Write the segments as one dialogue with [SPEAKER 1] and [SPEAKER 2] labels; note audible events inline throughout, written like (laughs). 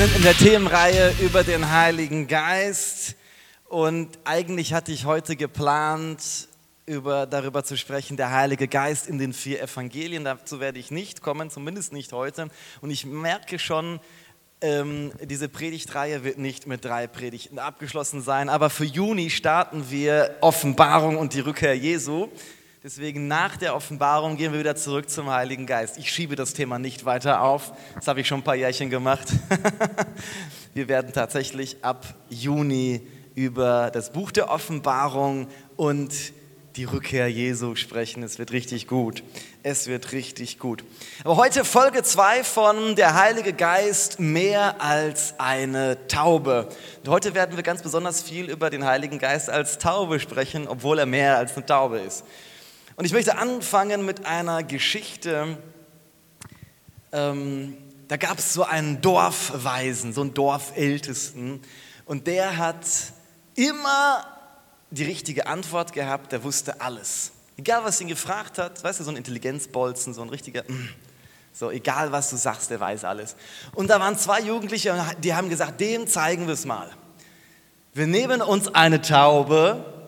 [SPEAKER 1] sind in der Themenreihe über den Heiligen Geist und eigentlich hatte ich heute geplant, über, darüber zu sprechen, der Heilige Geist in den vier Evangelien. Dazu werde ich nicht kommen, zumindest nicht heute. Und ich merke schon, ähm, diese Predigtreihe wird nicht mit drei Predigten abgeschlossen sein, aber für Juni starten wir Offenbarung und die Rückkehr Jesu. Deswegen nach der Offenbarung gehen wir wieder zurück zum Heiligen Geist. Ich schiebe das Thema nicht weiter auf. Das habe ich schon ein paar Jährchen gemacht. (laughs) wir werden tatsächlich ab Juni über das Buch der Offenbarung und die Rückkehr Jesu sprechen. Es wird richtig gut. Es wird richtig gut. Aber heute Folge 2 von Der Heilige Geist mehr als eine Taube. Und heute werden wir ganz besonders viel über den Heiligen Geist als Taube sprechen, obwohl er mehr als eine Taube ist. Und ich möchte anfangen mit einer Geschichte. Ähm, da gab es so einen Dorfweisen, so einen Dorfältesten. Und der hat immer die richtige Antwort gehabt, der wusste alles. Egal, was ihn gefragt hat, weißt du, so ein Intelligenzbolzen, so ein richtiger, mm, so egal, was du sagst, der weiß alles. Und da waren zwei Jugendliche, die haben gesagt, dem zeigen wir es mal. Wir nehmen uns eine Taube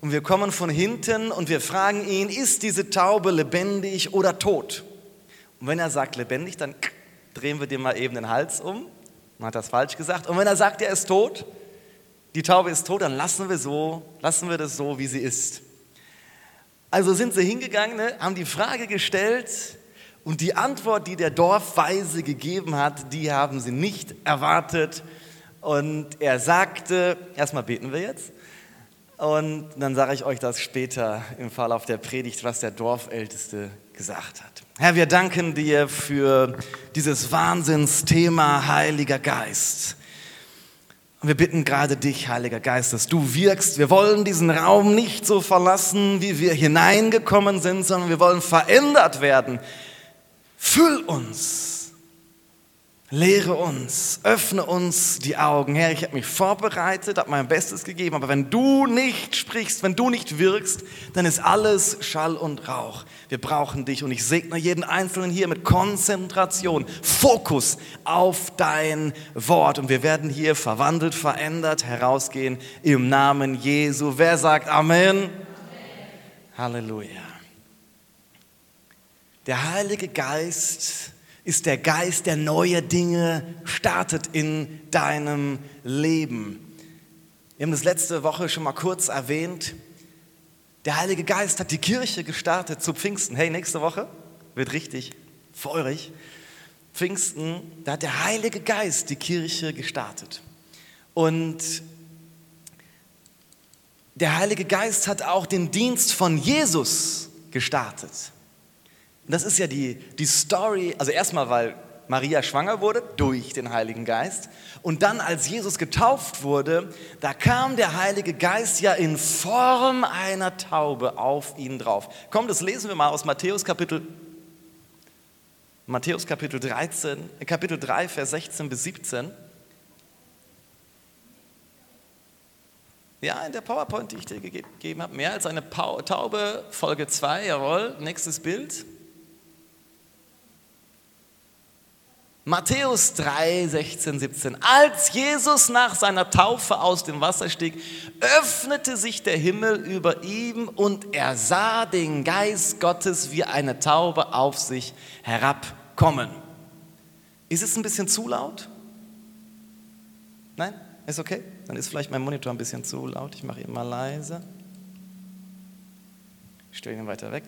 [SPEAKER 1] und wir kommen von hinten und wir fragen ihn, ist diese Taube lebendig oder tot? Und wenn er sagt lebendig, dann drehen wir dem mal eben den Hals um. Man hat das falsch gesagt. Und wenn er sagt, er ist tot, die Taube ist tot, dann lassen wir so, lassen wir das so, wie sie ist. Also sind sie hingegangen, ne, haben die Frage gestellt und die Antwort, die der Dorfweise gegeben hat, die haben sie nicht erwartet. Und er sagte, erstmal beten wir jetzt. Und dann sage ich euch das später im Verlauf der Predigt, was der Dorfälteste gesagt hat. Herr, wir danken dir für dieses Wahnsinnsthema Heiliger Geist. Und wir bitten gerade dich, Heiliger Geist, dass du wirkst. Wir wollen diesen Raum nicht so verlassen, wie wir hineingekommen sind, sondern wir wollen verändert werden. Füll uns Lehre uns, öffne uns die Augen. Herr, ich habe mich vorbereitet, habe mein Bestes gegeben, aber wenn du nicht sprichst, wenn du nicht wirkst, dann ist alles Schall und Rauch. Wir brauchen dich und ich segne jeden Einzelnen hier mit Konzentration, Fokus auf dein Wort und wir werden hier verwandelt, verändert herausgehen im Namen Jesu. Wer sagt Amen? Amen. Halleluja. Der Heilige Geist ist der Geist, der neue Dinge startet in deinem Leben. Wir haben das letzte Woche schon mal kurz erwähnt. Der Heilige Geist hat die Kirche gestartet zu Pfingsten. Hey, nächste Woche wird richtig feurig. Pfingsten, da hat der Heilige Geist die Kirche gestartet. Und der Heilige Geist hat auch den Dienst von Jesus gestartet. Und das ist ja die, die Story, also erstmal, weil Maria schwanger wurde durch den Heiligen Geist. Und dann, als Jesus getauft wurde, da kam der Heilige Geist ja in Form einer Taube auf ihn drauf. Komm, das lesen wir mal aus Matthäus Kapitel, Matthäus Kapitel 13, äh, Kapitel 3, Vers 16 bis 17. Ja, in der PowerPoint, die ich dir gegeben habe, mehr als eine Taube, Folge 2, jawohl, nächstes Bild. Matthäus 3, 16, 17. Als Jesus nach seiner Taufe aus dem Wasser stieg, öffnete sich der Himmel über ihm und er sah den Geist Gottes wie eine Taube auf sich herabkommen. Ist es ein bisschen zu laut? Nein? Ist okay? Dann ist vielleicht mein Monitor ein bisschen zu laut. Ich mache ihn mal leise. Ich stelle ihn weiter weg.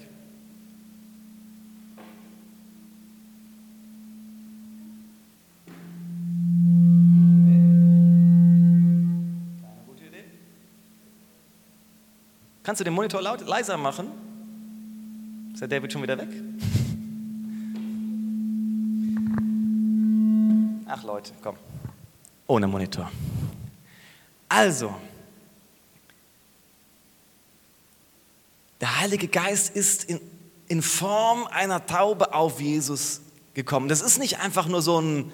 [SPEAKER 1] Kannst du den Monitor laut, leiser machen? Ist der David schon wieder weg? Ach Leute, komm. Ohne Monitor. Also, der Heilige Geist ist in, in Form einer Taube auf Jesus gekommen. Das ist nicht einfach nur so ein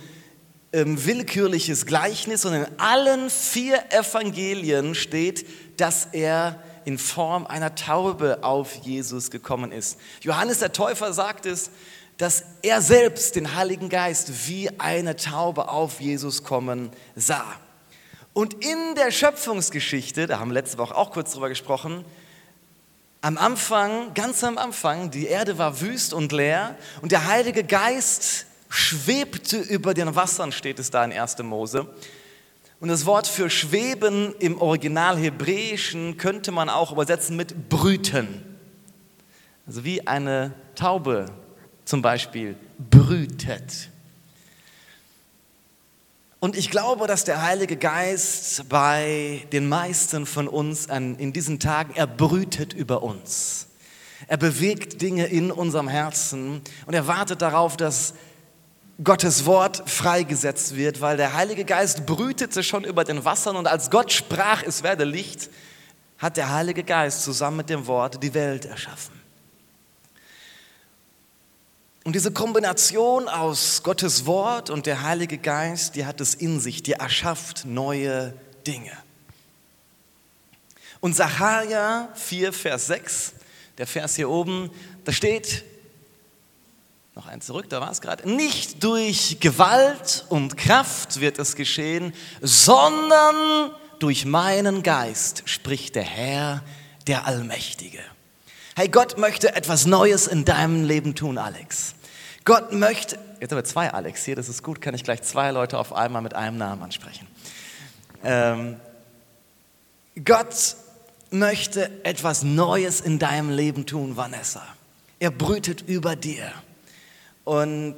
[SPEAKER 1] ähm, willkürliches Gleichnis, sondern in allen vier Evangelien steht, dass er in Form einer Taube auf Jesus gekommen ist. Johannes der Täufer sagt es, dass er selbst den Heiligen Geist wie eine Taube auf Jesus kommen sah. Und in der Schöpfungsgeschichte, da haben wir letzte Woche auch kurz drüber gesprochen, am Anfang, ganz am Anfang, die Erde war wüst und leer und der Heilige Geist schwebte über den Wassern, steht es da in 1. Mose. Und das Wort für schweben im Original Hebräischen könnte man auch übersetzen mit brüten. Also wie eine Taube zum Beispiel brütet. Und ich glaube, dass der Heilige Geist bei den meisten von uns in diesen Tagen, er brütet über uns. Er bewegt Dinge in unserem Herzen und er wartet darauf, dass Gottes Wort freigesetzt wird, weil der Heilige Geist brütete schon über den Wassern und als Gott sprach, es werde Licht, hat der Heilige Geist zusammen mit dem Wort die Welt erschaffen. Und diese Kombination aus Gottes Wort und der Heilige Geist, die hat es in sich, die erschafft neue Dinge. Und Sacharja 4, Vers 6, der Vers hier oben, da steht, noch ein zurück, da war es gerade. Nicht durch Gewalt und Kraft wird es geschehen, sondern durch meinen Geist, spricht der Herr, der Allmächtige. Hey, Gott möchte etwas Neues in deinem Leben tun, Alex. Gott möchte, jetzt haben wir zwei Alex hier, das ist gut, kann ich gleich zwei Leute auf einmal mit einem Namen ansprechen. Ähm, Gott möchte etwas Neues in deinem Leben tun, Vanessa. Er brütet über dir. Und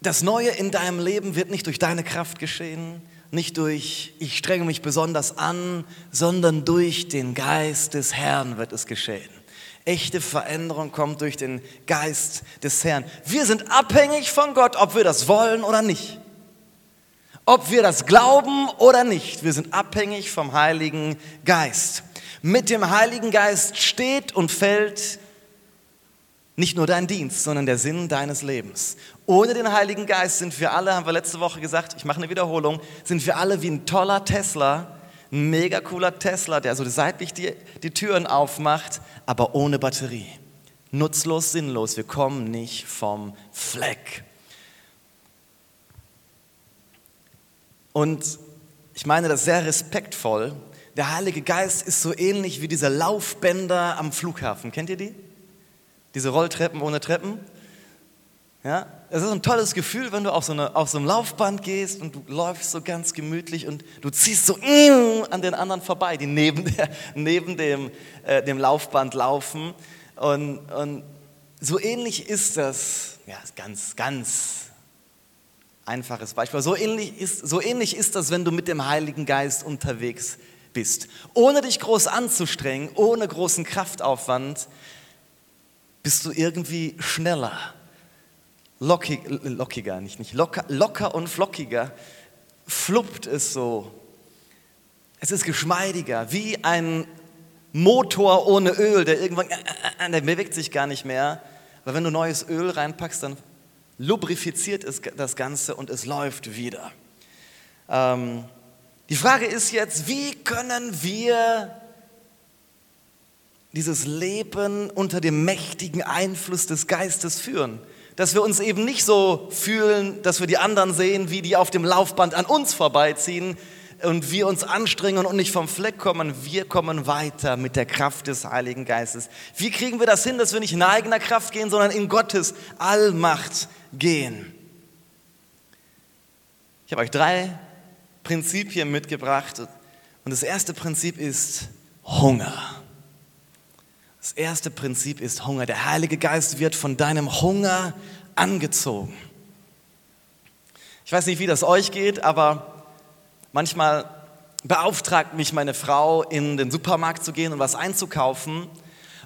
[SPEAKER 1] das Neue in deinem Leben wird nicht durch deine Kraft geschehen, nicht durch ich strenge mich besonders an, sondern durch den Geist des Herrn wird es geschehen. Echte Veränderung kommt durch den Geist des Herrn. Wir sind abhängig von Gott, ob wir das wollen oder nicht. Ob wir das glauben oder nicht. Wir sind abhängig vom Heiligen Geist. Mit dem Heiligen Geist steht und fällt nicht nur dein Dienst, sondern der Sinn deines Lebens. Ohne den Heiligen Geist sind wir alle, haben wir letzte Woche gesagt, ich mache eine Wiederholung, sind wir alle wie ein toller Tesla, ein mega cooler Tesla, der so seitlich die, die Türen aufmacht, aber ohne Batterie. Nutzlos, sinnlos, wir kommen nicht vom Fleck. Und ich meine das sehr respektvoll. Der Heilige Geist ist so ähnlich wie diese Laufbänder am Flughafen. Kennt ihr die? Diese Rolltreppen ohne Treppen. Ja, es ist ein tolles Gefühl, wenn du auf so, eine, auf so einem Laufband gehst und du läufst so ganz gemütlich und du ziehst so (laughs) an den anderen vorbei, die neben, (laughs) der, neben dem, äh, dem Laufband laufen. Und, und so ähnlich ist das, ja, ganz, ganz einfaches Beispiel. So ähnlich, ist, so ähnlich ist das, wenn du mit dem Heiligen Geist unterwegs bist. Ohne dich groß anzustrengen, ohne großen Kraftaufwand, bist du irgendwie schneller, lockig, lockiger, nicht, nicht locker, locker und flockiger, fluppt es so. Es ist geschmeidiger, wie ein Motor ohne Öl, der irgendwann, äh, äh, äh, der bewegt sich gar nicht mehr. Weil wenn du neues Öl reinpackst, dann lubrifiziert es das Ganze und es läuft wieder. Ähm, die Frage ist jetzt, wie können wir dieses Leben unter dem mächtigen Einfluss des Geistes führen. Dass wir uns eben nicht so fühlen, dass wir die anderen sehen, wie die auf dem Laufband an uns vorbeiziehen und wir uns anstrengen und nicht vom Fleck kommen. Wir kommen weiter mit der Kraft des Heiligen Geistes. Wie kriegen wir das hin, dass wir nicht in eigener Kraft gehen, sondern in Gottes Allmacht gehen? Ich habe euch drei Prinzipien mitgebracht. Und das erste Prinzip ist Hunger. Das erste Prinzip ist Hunger. Der Heilige Geist wird von deinem Hunger angezogen. Ich weiß nicht, wie das euch geht, aber manchmal beauftragt mich meine Frau, in den Supermarkt zu gehen und was einzukaufen.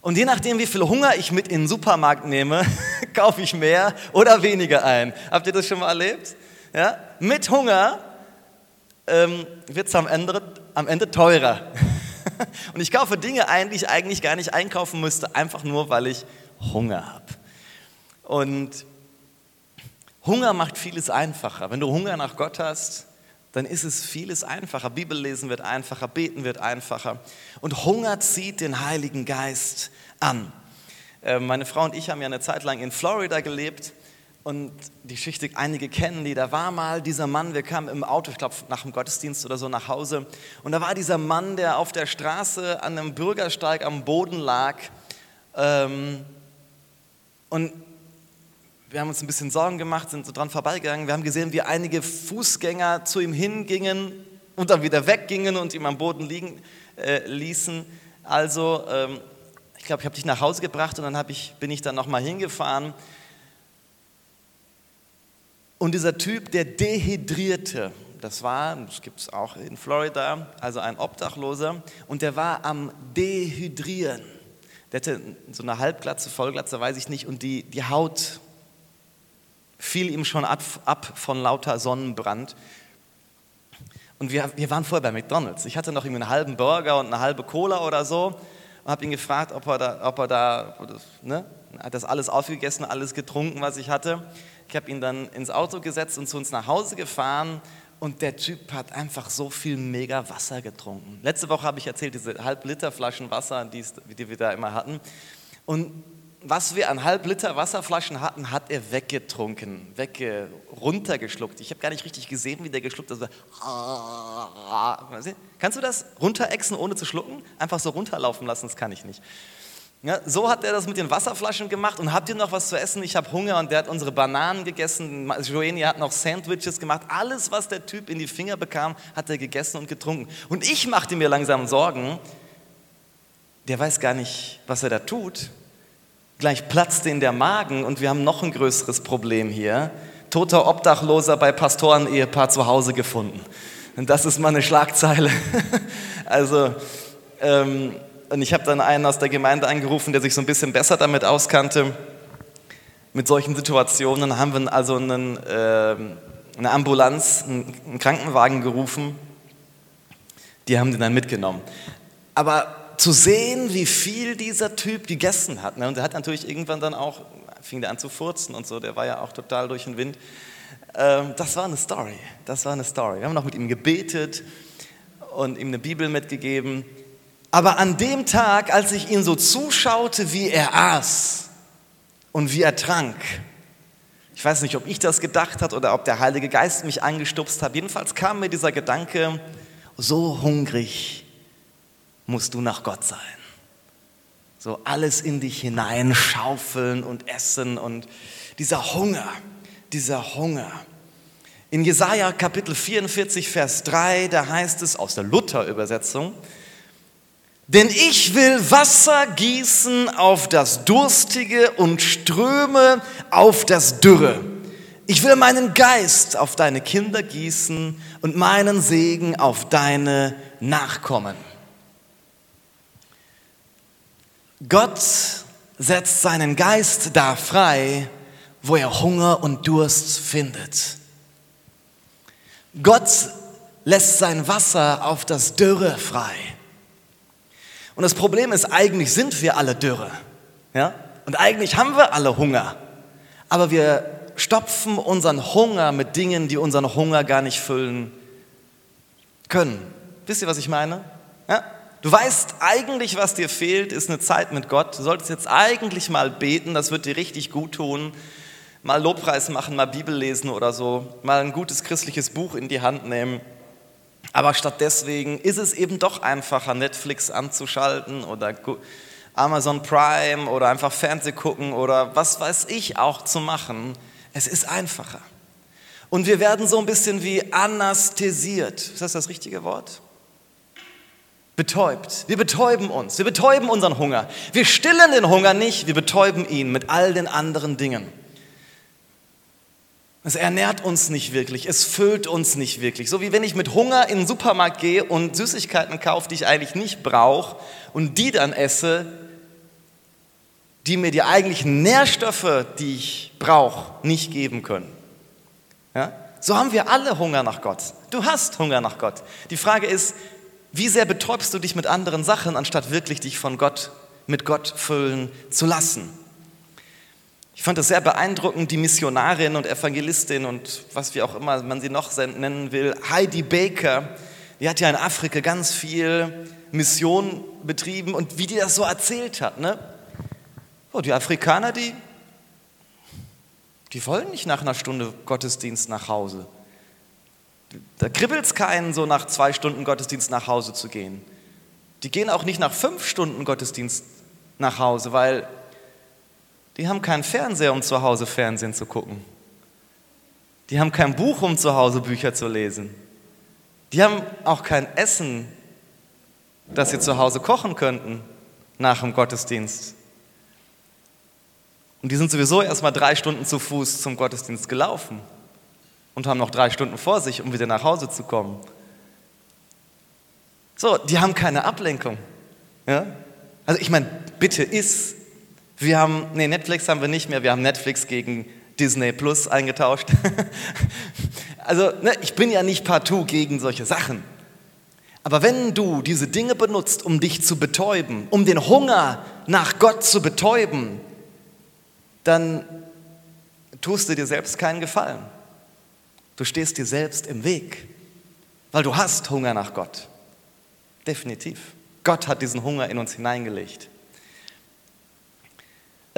[SPEAKER 1] Und je nachdem, wie viel Hunger ich mit in den Supermarkt nehme, (laughs) kaufe ich mehr oder weniger ein. Habt ihr das schon mal erlebt? Ja? Mit Hunger ähm, wird es am Ende, am Ende teurer. (laughs) Und ich kaufe Dinge ein, die ich eigentlich gar nicht einkaufen müsste, einfach nur, weil ich Hunger habe. Und Hunger macht vieles einfacher. Wenn du Hunger nach Gott hast, dann ist es vieles einfacher. Bibellesen wird einfacher, beten wird einfacher. Und Hunger zieht den Heiligen Geist an. Äh, meine Frau und ich haben ja eine Zeit lang in Florida gelebt und die Geschichte einige kennen die. Da war mal dieser Mann, wir kamen im Auto, ich glaube nach dem Gottesdienst oder so nach Hause und da war dieser Mann, der auf der Straße an einem Bürgersteig am Boden lag ähm, und wir haben uns ein bisschen Sorgen gemacht, sind so dran vorbeigegangen. Wir haben gesehen, wie einige Fußgänger zu ihm hingingen und dann wieder weggingen und ihn am Boden liegen äh, ließen. Also, ähm, ich glaube, ich habe dich nach Hause gebracht und dann ich, bin ich dann nochmal hingefahren. Und dieser Typ, der dehydrierte, das war, das gibt es auch in Florida, also ein Obdachloser, und der war am Dehydrieren. Der hatte so eine Halbglatze, Vollglatze, weiß ich nicht, und die, die Haut fiel ihm schon ab, ab von lauter Sonnenbrand. Und wir, wir waren vorher bei McDonalds. Ich hatte noch irgendwie einen halben Burger und eine halbe Cola oder so und habe ihn gefragt, ob er da, ob er da ne, hat das alles aufgegessen, alles getrunken, was ich hatte. Ich habe ihn dann ins Auto gesetzt und zu uns nach Hause gefahren und der Typ hat einfach so viel mega Wasser getrunken. Letzte Woche habe ich erzählt, diese halb Liter Flaschen Wasser, die, die wir da immer hatten. Und was wir an halb Liter Wasserflaschen hatten, hat er weggetrunken, wegge runtergeschluckt. Ich habe gar nicht richtig gesehen, wie der geschluckt hat. Kannst du das runterexen, ohne zu schlucken? Einfach so runterlaufen lassen, das kann ich nicht. Ja, so hat er das mit den Wasserflaschen gemacht und habt ihr noch was zu essen? Ich habe Hunger und der hat unsere Bananen gegessen. Joeni hat noch Sandwiches gemacht. Alles, was der Typ in die Finger bekam, hat er gegessen und getrunken. Und ich machte mir langsam Sorgen, der weiß gar nicht, was er da tut. Gleich platzte in der Magen und wir haben noch ein größeres Problem hier. Toter Obdachloser bei Pastoren-Ehepaar zu Hause gefunden. Und das ist mal eine Schlagzeile. (laughs) also, ähm, und ich habe dann einen aus der Gemeinde angerufen, der sich so ein bisschen besser damit auskannte. Mit solchen Situationen haben wir also einen, äh, eine Ambulanz, einen Krankenwagen gerufen. Die haben den dann mitgenommen. Aber zu sehen, wie viel dieser Typ gegessen hat. Ne? Und er hat natürlich irgendwann dann auch, fing der an zu furzen und so, der war ja auch total durch den Wind. Ähm, das war eine Story, das war eine Story. Wir haben noch mit ihm gebetet und ihm eine Bibel mitgegeben. Aber an dem Tag, als ich ihn so zuschaute, wie er aß und wie er trank, ich weiß nicht, ob ich das gedacht hat oder ob der Heilige Geist mich angestupst hat. Jedenfalls kam mir dieser Gedanke, so hungrig musst du nach Gott sein. So alles in dich hineinschaufeln und essen und dieser Hunger, dieser Hunger. In Jesaja Kapitel 44, Vers 3, da heißt es aus der Luther-Übersetzung, denn ich will Wasser gießen auf das Durstige und Ströme auf das Dürre. Ich will meinen Geist auf deine Kinder gießen und meinen Segen auf deine Nachkommen. Gott setzt seinen Geist da frei, wo er Hunger und Durst findet. Gott lässt sein Wasser auf das Dürre frei. Und das Problem ist, eigentlich sind wir alle Dürre. Ja? Und eigentlich haben wir alle Hunger. Aber wir stopfen unseren Hunger mit Dingen, die unseren Hunger gar nicht füllen können. Wisst ihr, was ich meine? Ja? Du weißt eigentlich, was dir fehlt, ist eine Zeit mit Gott. Du solltest jetzt eigentlich mal beten, das wird dir richtig gut tun. Mal Lobpreis machen, mal Bibel lesen oder so, mal ein gutes christliches Buch in die Hand nehmen. Aber statt deswegen ist es eben doch einfacher, Netflix anzuschalten oder Amazon Prime oder einfach Fernseh gucken oder was weiß ich auch zu machen. Es ist einfacher. Und wir werden so ein bisschen wie anästhesiert. Ist das das richtige Wort? betäubt. Wir betäuben uns. Wir betäuben unseren Hunger. Wir stillen den Hunger nicht, wir betäuben ihn mit all den anderen Dingen. Es ernährt uns nicht wirklich, es füllt uns nicht wirklich. So wie wenn ich mit Hunger in den Supermarkt gehe und Süßigkeiten kaufe, die ich eigentlich nicht brauche und die dann esse, die mir die eigentlichen Nährstoffe, die ich brauche, nicht geben können. Ja? So haben wir alle Hunger nach Gott. Du hast Hunger nach Gott. Die Frage ist, wie sehr betäubst du dich mit anderen Sachen, anstatt wirklich dich von Gott, mit Gott füllen zu lassen? Ich fand es sehr beeindruckend, die Missionarin und Evangelistin und was wie auch immer man sie noch nennen will, Heidi Baker, die hat ja in Afrika ganz viel Mission betrieben und wie die das so erzählt hat. Ne? Oh, die Afrikaner, die, die wollen nicht nach einer Stunde Gottesdienst nach Hause. Da kribbelt es keinen, so nach zwei Stunden Gottesdienst nach Hause zu gehen. Die gehen auch nicht nach fünf Stunden Gottesdienst nach Hause, weil die haben keinen Fernseher, um zu Hause Fernsehen zu gucken. Die haben kein Buch, um zu Hause Bücher zu lesen. Die haben auch kein Essen, das sie zu Hause kochen könnten nach dem Gottesdienst. Und die sind sowieso erst mal drei Stunden zu Fuß zum Gottesdienst gelaufen und haben noch drei Stunden vor sich, um wieder nach Hause zu kommen. So, die haben keine Ablenkung. Ja? Also ich meine, bitte ist, wir haben, nee, Netflix haben wir nicht mehr, wir haben Netflix gegen Disney Plus eingetauscht. (laughs) also ne, ich bin ja nicht partout gegen solche Sachen. Aber wenn du diese Dinge benutzt, um dich zu betäuben, um den Hunger nach Gott zu betäuben, dann tust du dir selbst keinen Gefallen. Du stehst dir selbst im Weg, weil du hast Hunger nach Gott. Definitiv. Gott hat diesen Hunger in uns hineingelegt.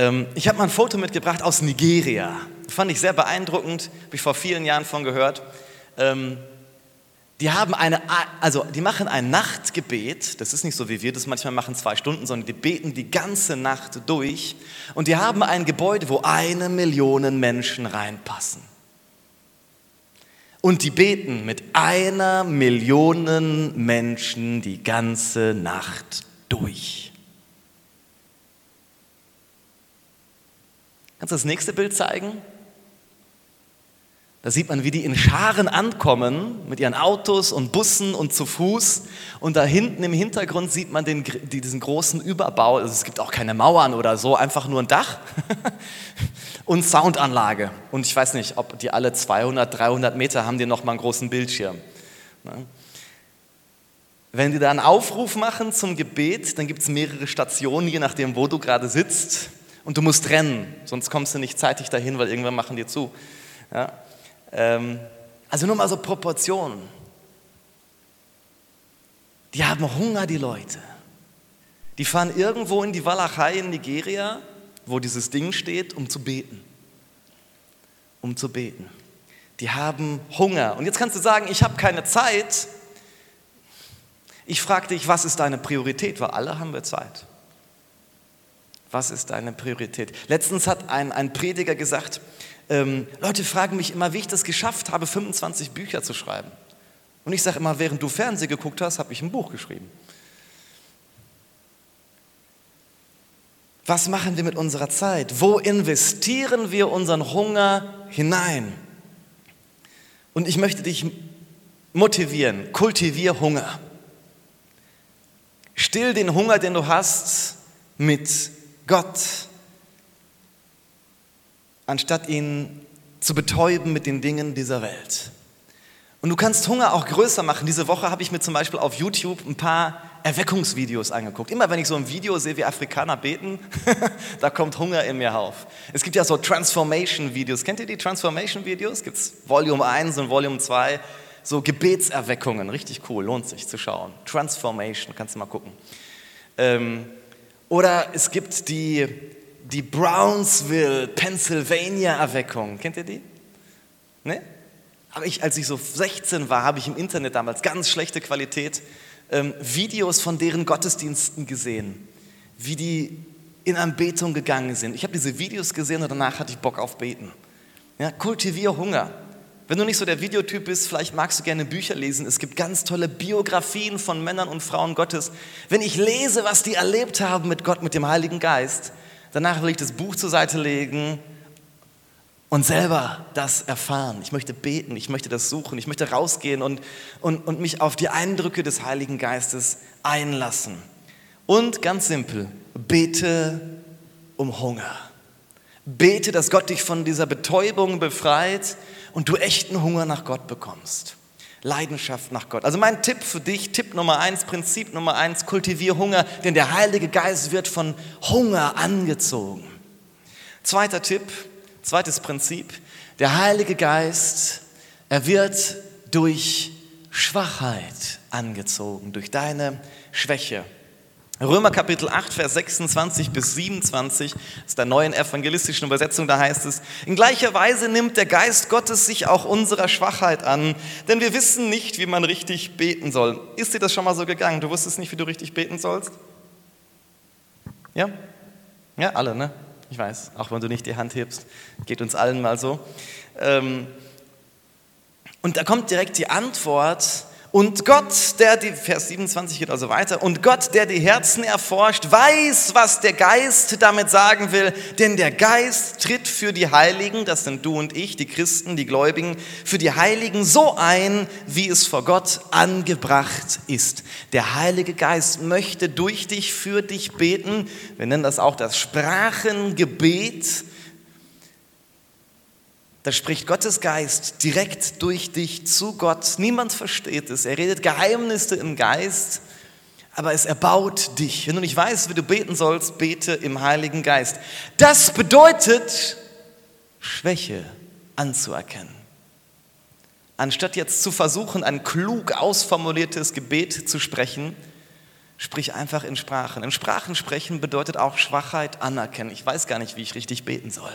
[SPEAKER 1] Ähm, ich habe mal ein Foto mitgebracht aus Nigeria. Fand ich sehr beeindruckend, habe ich vor vielen Jahren von gehört. Ähm, die haben eine, also die machen ein Nachtgebet. Das ist nicht so wie wir das manchmal machen, zwei Stunden, sondern die beten die ganze Nacht durch. Und die haben ein Gebäude, wo eine Million Menschen reinpassen. Und die beten mit einer Million Menschen die ganze Nacht durch. Kannst du das nächste Bild zeigen? Da sieht man, wie die in Scharen ankommen mit ihren Autos und Bussen und zu Fuß. Und da hinten im Hintergrund sieht man den, diesen großen Überbau. Also es gibt auch keine Mauern oder so, einfach nur ein Dach (laughs) und Soundanlage. Und ich weiß nicht, ob die alle 200, 300 Meter haben die nochmal einen großen Bildschirm. Ne? Wenn die da einen Aufruf machen zum Gebet, dann gibt es mehrere Stationen, je nachdem, wo du gerade sitzt und du musst rennen, sonst kommst du nicht zeitig dahin, weil irgendwann machen die zu. Ja? Ähm, also nur mal so Proportionen. Die haben Hunger, die Leute. Die fahren irgendwo in die Walachei in Nigeria, wo dieses Ding steht, um zu beten. Um zu beten. Die haben Hunger. Und jetzt kannst du sagen, ich habe keine Zeit. Ich frage dich, was ist deine Priorität? Weil alle haben wir Zeit. Was ist deine Priorität? Letztens hat ein, ein Prediger gesagt, ähm, Leute fragen mich immer, wie ich das geschafft habe, 25 Bücher zu schreiben. Und ich sage immer, während du Fernsehen geguckt hast, habe ich ein Buch geschrieben. Was machen wir mit unserer Zeit? Wo investieren wir unseren Hunger hinein? Und ich möchte dich motivieren, kultivier Hunger. Still den Hunger, den du hast, mit Gott, anstatt ihn zu betäuben mit den Dingen dieser Welt. Und du kannst Hunger auch größer machen. Diese Woche habe ich mir zum Beispiel auf YouTube ein paar Erweckungsvideos angeguckt. Immer wenn ich so ein Video sehe, wie Afrikaner beten, (laughs) da kommt Hunger in mir auf. Es gibt ja so Transformation-Videos. Kennt ihr die Transformation-Videos? Gibt es Volume 1 und Volume 2. So Gebetserweckungen. Richtig cool, lohnt sich zu schauen. Transformation, kannst du mal gucken. Ähm, oder es gibt die, die Brownsville, Pennsylvania Erweckung. Kennt ihr die? Ne? Aber ich, als ich so 16 war, habe ich im Internet damals ganz schlechte Qualität ähm, Videos von deren Gottesdiensten gesehen, wie die in Anbetung gegangen sind. Ich habe diese Videos gesehen und danach hatte ich Bock auf Beten. Ja, kultivier Hunger. Wenn du nicht so der Videotyp bist, vielleicht magst du gerne Bücher lesen. Es gibt ganz tolle Biografien von Männern und Frauen Gottes. Wenn ich lese, was die erlebt haben mit Gott, mit dem Heiligen Geist, danach will ich das Buch zur Seite legen und selber das erfahren. Ich möchte beten, ich möchte das suchen, ich möchte rausgehen und, und, und mich auf die Eindrücke des Heiligen Geistes einlassen. Und ganz simpel, bete um Hunger. Bete, dass Gott dich von dieser Betäubung befreit und du echten Hunger nach Gott bekommst. Leidenschaft nach Gott. Also mein Tipp für dich, Tipp Nummer eins, Prinzip Nummer eins, kultivier Hunger, denn der Heilige Geist wird von Hunger angezogen. Zweiter Tipp, zweites Prinzip, der Heilige Geist, er wird durch Schwachheit angezogen, durch deine Schwäche. Römer Kapitel 8, Vers 26 bis 27 ist der neuen evangelistischen Übersetzung, da heißt es, in gleicher Weise nimmt der Geist Gottes sich auch unserer Schwachheit an, denn wir wissen nicht, wie man richtig beten soll. Ist dir das schon mal so gegangen? Du wusstest nicht, wie du richtig beten sollst? Ja? Ja, alle, ne? Ich weiß, auch wenn du nicht die Hand hebst, geht uns allen mal so. Ähm, und da kommt direkt die Antwort, und Gott, der die, Vers 27 geht also weiter, und Gott, der die Herzen erforscht, weiß, was der Geist damit sagen will, denn der Geist tritt für die Heiligen, das sind du und ich, die Christen, die Gläubigen, für die Heiligen so ein, wie es vor Gott angebracht ist. Der Heilige Geist möchte durch dich, für dich beten. Wir nennen das auch das Sprachengebet da spricht Gottes Geist direkt durch dich zu Gott. Niemand versteht es. Er redet Geheimnisse im Geist, aber es erbaut dich. Wenn du nicht weißt, wie du beten sollst, bete im Heiligen Geist. Das bedeutet, Schwäche anzuerkennen. Anstatt jetzt zu versuchen, ein klug ausformuliertes Gebet zu sprechen, sprich einfach in Sprachen. In Sprachen sprechen bedeutet auch Schwachheit anerkennen. Ich weiß gar nicht, wie ich richtig beten soll.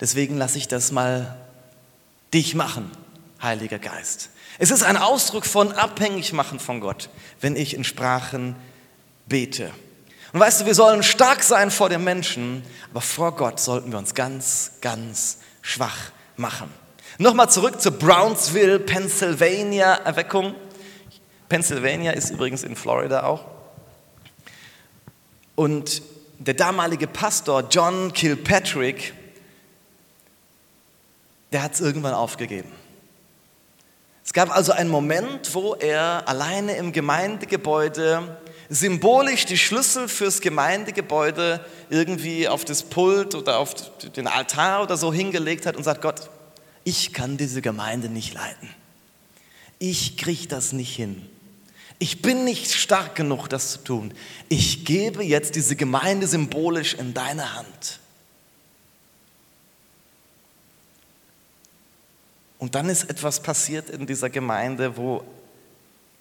[SPEAKER 1] Deswegen lasse ich das mal dich machen, Heiliger Geist. Es ist ein Ausdruck von abhängig machen von Gott, wenn ich in Sprachen bete. Und weißt du, wir sollen stark sein vor den Menschen, aber vor Gott sollten wir uns ganz, ganz schwach machen. Nochmal zurück zur Brownsville, Pennsylvania Erweckung. Pennsylvania ist übrigens in Florida auch. Und der damalige Pastor John Kilpatrick der hat es irgendwann aufgegeben. Es gab also einen Moment, wo er alleine im Gemeindegebäude symbolisch die Schlüssel fürs Gemeindegebäude irgendwie auf das Pult oder auf den Altar oder so hingelegt hat und sagt, Gott, ich kann diese Gemeinde nicht leiten. Ich kriege das nicht hin. Ich bin nicht stark genug, das zu tun. Ich gebe jetzt diese Gemeinde symbolisch in deine Hand. Und dann ist etwas passiert in dieser Gemeinde, wo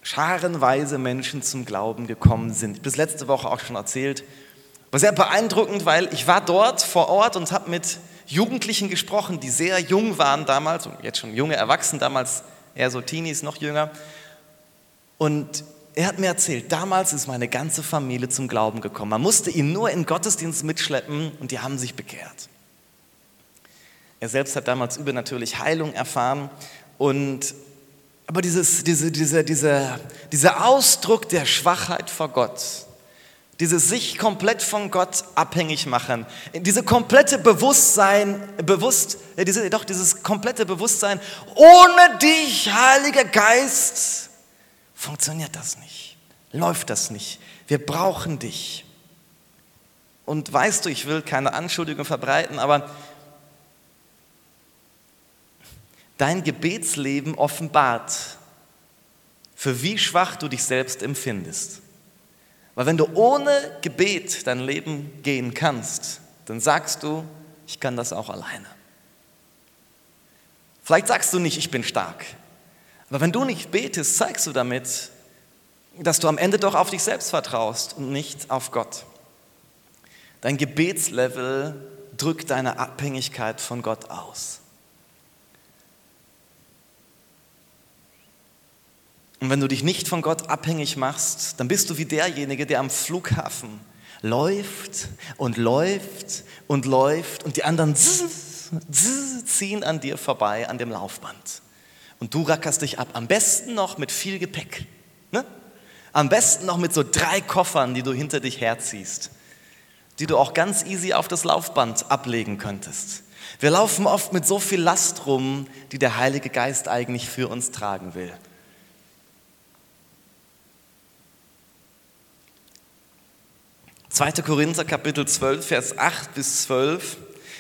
[SPEAKER 1] scharenweise Menschen zum Glauben gekommen sind. Das letzte Woche auch schon erzählt. War sehr beeindruckend, weil ich war dort vor Ort und habe mit Jugendlichen gesprochen, die sehr jung waren damals und jetzt schon junge Erwachsene, damals eher so Teenies, noch jünger. Und er hat mir erzählt, damals ist meine ganze Familie zum Glauben gekommen. Man musste ihn nur in Gottesdienst mitschleppen und die haben sich bekehrt. Er selbst hat damals übernatürlich Heilung erfahren. Und, aber dieses, diese, diese, diese, dieser Ausdruck der Schwachheit vor Gott, dieses sich komplett von Gott abhängig machen, diese komplette Bewusstsein, bewusst, diese, doch dieses komplette Bewusstsein, ohne dich, Heiliger Geist, funktioniert das nicht, läuft das nicht. Wir brauchen dich. Und weißt du, ich will keine Anschuldigung verbreiten, aber dein Gebetsleben offenbart, für wie schwach du dich selbst empfindest. Weil wenn du ohne Gebet dein Leben gehen kannst, dann sagst du, ich kann das auch alleine. Vielleicht sagst du nicht, ich bin stark. Aber wenn du nicht betest, zeigst du damit, dass du am Ende doch auf dich selbst vertraust und nicht auf Gott. Dein Gebetslevel drückt deine Abhängigkeit von Gott aus. Und wenn du dich nicht von Gott abhängig machst, dann bist du wie derjenige, der am Flughafen läuft und läuft und läuft und die anderen ziehen an dir vorbei an dem Laufband. Und du rackerst dich ab, am besten noch mit viel Gepäck. Ne? Am besten noch mit so drei Koffern, die du hinter dich herziehst, die du auch ganz easy auf das Laufband ablegen könntest. Wir laufen oft mit so viel Last rum, die der Heilige Geist eigentlich für uns tragen will. 2. Korinther Kapitel 12, Vers 8 bis 12.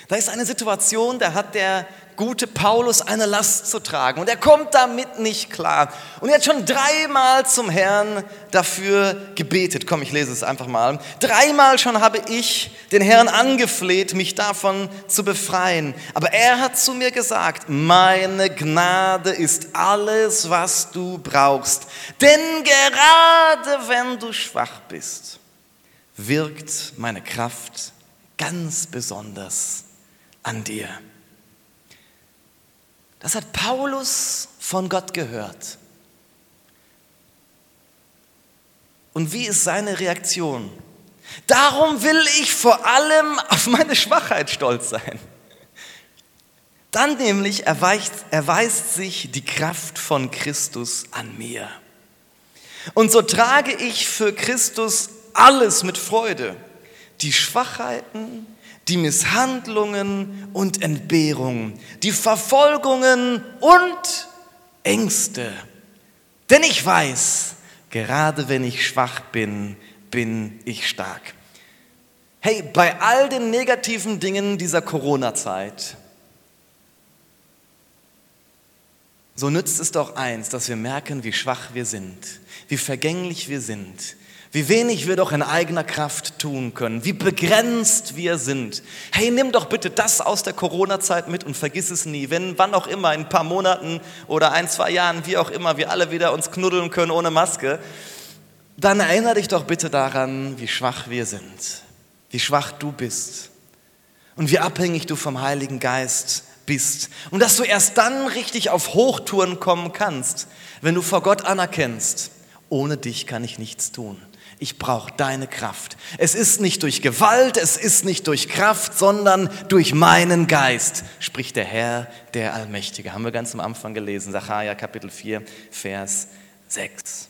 [SPEAKER 1] Da ist eine Situation, da hat der gute Paulus eine Last zu tragen und er kommt damit nicht klar. Und er hat schon dreimal zum Herrn dafür gebetet. Komm, ich lese es einfach mal. Dreimal schon habe ich den Herrn angefleht, mich davon zu befreien. Aber er hat zu mir gesagt, meine Gnade ist alles, was du brauchst. Denn gerade wenn du schwach bist, wirkt meine Kraft ganz besonders an dir. Das hat Paulus von Gott gehört. Und wie ist seine Reaktion? Darum will ich vor allem auf meine Schwachheit stolz sein. Dann nämlich erweist, erweist sich die Kraft von Christus an mir. Und so trage ich für Christus alles mit Freude. Die Schwachheiten, die Misshandlungen und Entbehrungen, die Verfolgungen und Ängste. Denn ich weiß, gerade wenn ich schwach bin, bin ich stark. Hey, bei all den negativen Dingen dieser Corona-Zeit, so nützt es doch eins, dass wir merken, wie schwach wir sind, wie vergänglich wir sind, wie wenig wir doch in eigener Kraft tun können, wie begrenzt wir sind. Hey, nimm doch bitte das aus der Corona-Zeit mit und vergiss es nie. Wenn, wann auch immer, in ein paar Monaten oder ein, zwei Jahren, wie auch immer, wir alle wieder uns knuddeln können ohne Maske, dann erinnere dich doch bitte daran, wie schwach wir sind, wie schwach du bist und wie abhängig du vom Heiligen Geist bist. Und dass du erst dann richtig auf Hochtouren kommen kannst, wenn du vor Gott anerkennst, ohne dich kann ich nichts tun ich brauche deine Kraft. Es ist nicht durch Gewalt, es ist nicht durch Kraft, sondern durch meinen Geist, spricht der Herr, der Allmächtige. Haben wir ganz am Anfang gelesen, Sacharja Kapitel 4, Vers 6.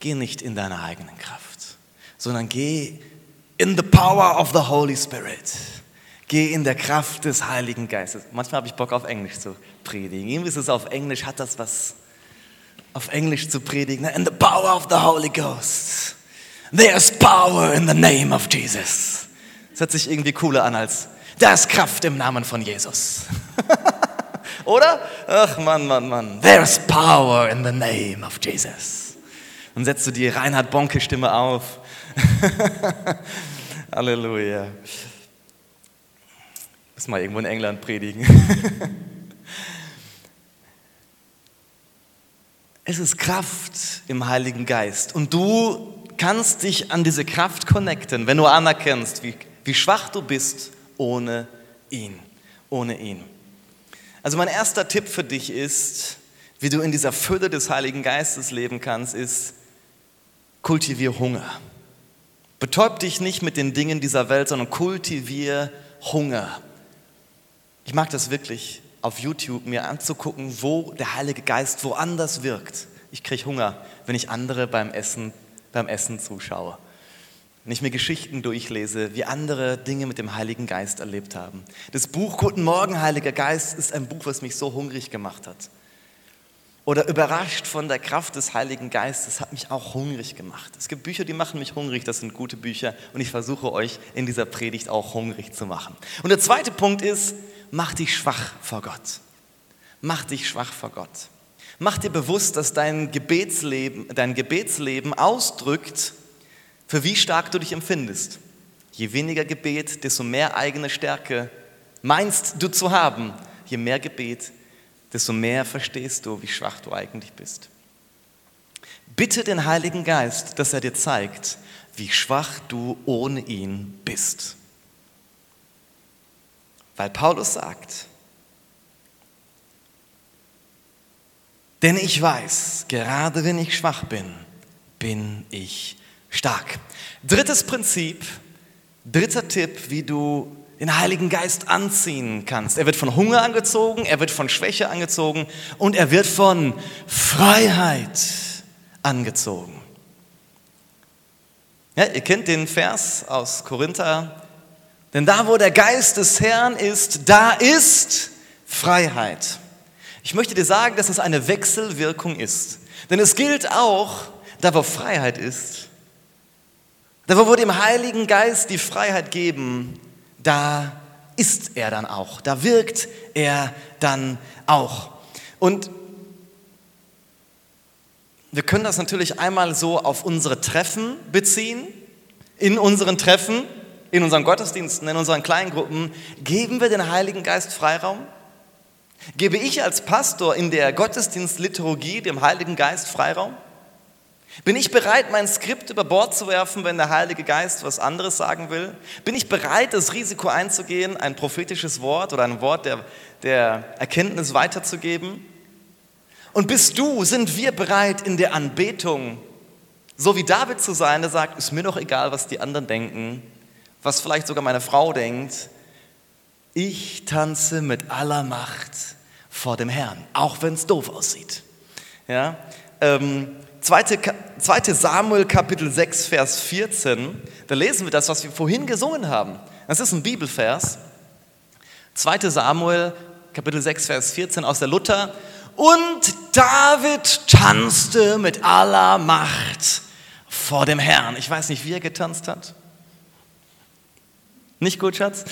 [SPEAKER 1] Geh nicht in deine eigenen Kraft, sondern geh in the power of the Holy Spirit. Geh in der Kraft des Heiligen Geistes. Manchmal habe ich Bock auf Englisch zu predigen. Irgendwie ist es auf Englisch, hat das was auf Englisch zu predigen. In the power of the Holy Ghost. There's power in the name of Jesus. Das hört sich irgendwie cooler an als da ist Kraft im Namen von Jesus. (laughs) Oder? Ach Mann, Mann, Mann. There's power in the name of Jesus. Dann setzt du die Reinhard Bonke Stimme auf. (laughs) Halleluja. Muss mal irgendwo in England predigen. (laughs) Es ist Kraft im Heiligen Geist. Und du kannst dich an diese Kraft connecten, wenn du anerkennst, wie, wie schwach du bist ohne ihn. Ohne ihn. Also mein erster Tipp für dich ist, wie du in dieser Fülle des Heiligen Geistes leben kannst, ist, kultivier Hunger. Betäub dich nicht mit den Dingen dieser Welt, sondern kultivier Hunger. Ich mag das wirklich auf YouTube mir anzugucken, wo der Heilige Geist woanders wirkt. Ich kriege Hunger, wenn ich andere beim Essen, beim Essen zuschaue. Wenn ich mir Geschichten durchlese, wie andere Dinge mit dem Heiligen Geist erlebt haben. Das Buch Guten Morgen, Heiliger Geist ist ein Buch, was mich so hungrig gemacht hat. Oder überrascht von der Kraft des Heiligen Geistes hat mich auch hungrig gemacht. Es gibt Bücher, die machen mich hungrig, das sind gute Bücher und ich versuche euch in dieser Predigt auch hungrig zu machen. Und der zweite Punkt ist, mach dich schwach vor Gott. Mach dich schwach vor Gott. Mach dir bewusst, dass dein Gebetsleben, dein Gebetsleben ausdrückt, für wie stark du dich empfindest. Je weniger Gebet, desto mehr eigene Stärke meinst du zu haben. Je mehr Gebet, desto mehr verstehst du, wie schwach du eigentlich bist. Bitte den Heiligen Geist, dass er dir zeigt, wie schwach du ohne ihn bist. Weil Paulus sagt, denn ich weiß, gerade wenn ich schwach bin, bin ich stark. Drittes Prinzip, dritter Tipp, wie du den Heiligen Geist anziehen kannst. Er wird von Hunger angezogen, er wird von Schwäche angezogen und er wird von Freiheit angezogen. Ja, ihr kennt den Vers aus Korinther denn da, wo der Geist des Herrn ist, da ist Freiheit. Ich möchte dir sagen, dass es eine Wechselwirkung ist. Denn es gilt auch, da wo Freiheit ist, da wo wir dem Heiligen Geist die Freiheit geben, da ist er dann auch, da wirkt er dann auch. Und wir können das natürlich einmal so auf unsere Treffen beziehen. In unseren Treffen in unseren Gottesdiensten, in unseren Kleingruppen, geben wir den Heiligen Geist Freiraum? Gebe ich als Pastor in der Gottesdienstliturgie dem Heiligen Geist Freiraum? Bin ich bereit, mein Skript über Bord zu werfen, wenn der Heilige Geist was anderes sagen will? Bin ich bereit, das Risiko einzugehen, ein prophetisches Wort oder ein Wort der, der Erkenntnis weiterzugeben? Und bist du, sind wir bereit, in der Anbetung so wie David zu sein, der sagt, ist mir doch egal, was die anderen denken, was vielleicht sogar meine Frau denkt. Ich tanze mit aller Macht vor dem Herrn, auch wenn es doof aussieht. Ja? Ähm, 2. 2. Samuel Kapitel 6, Vers 14, da lesen wir das, was wir vorhin gesungen haben. Das ist ein Bibelvers. 2. Samuel Kapitel 6, Vers 14 aus der Luther. Und David tanzte mit aller Macht vor dem Herrn. Ich weiß nicht, wie er getanzt hat. Nicht gut, Schatz?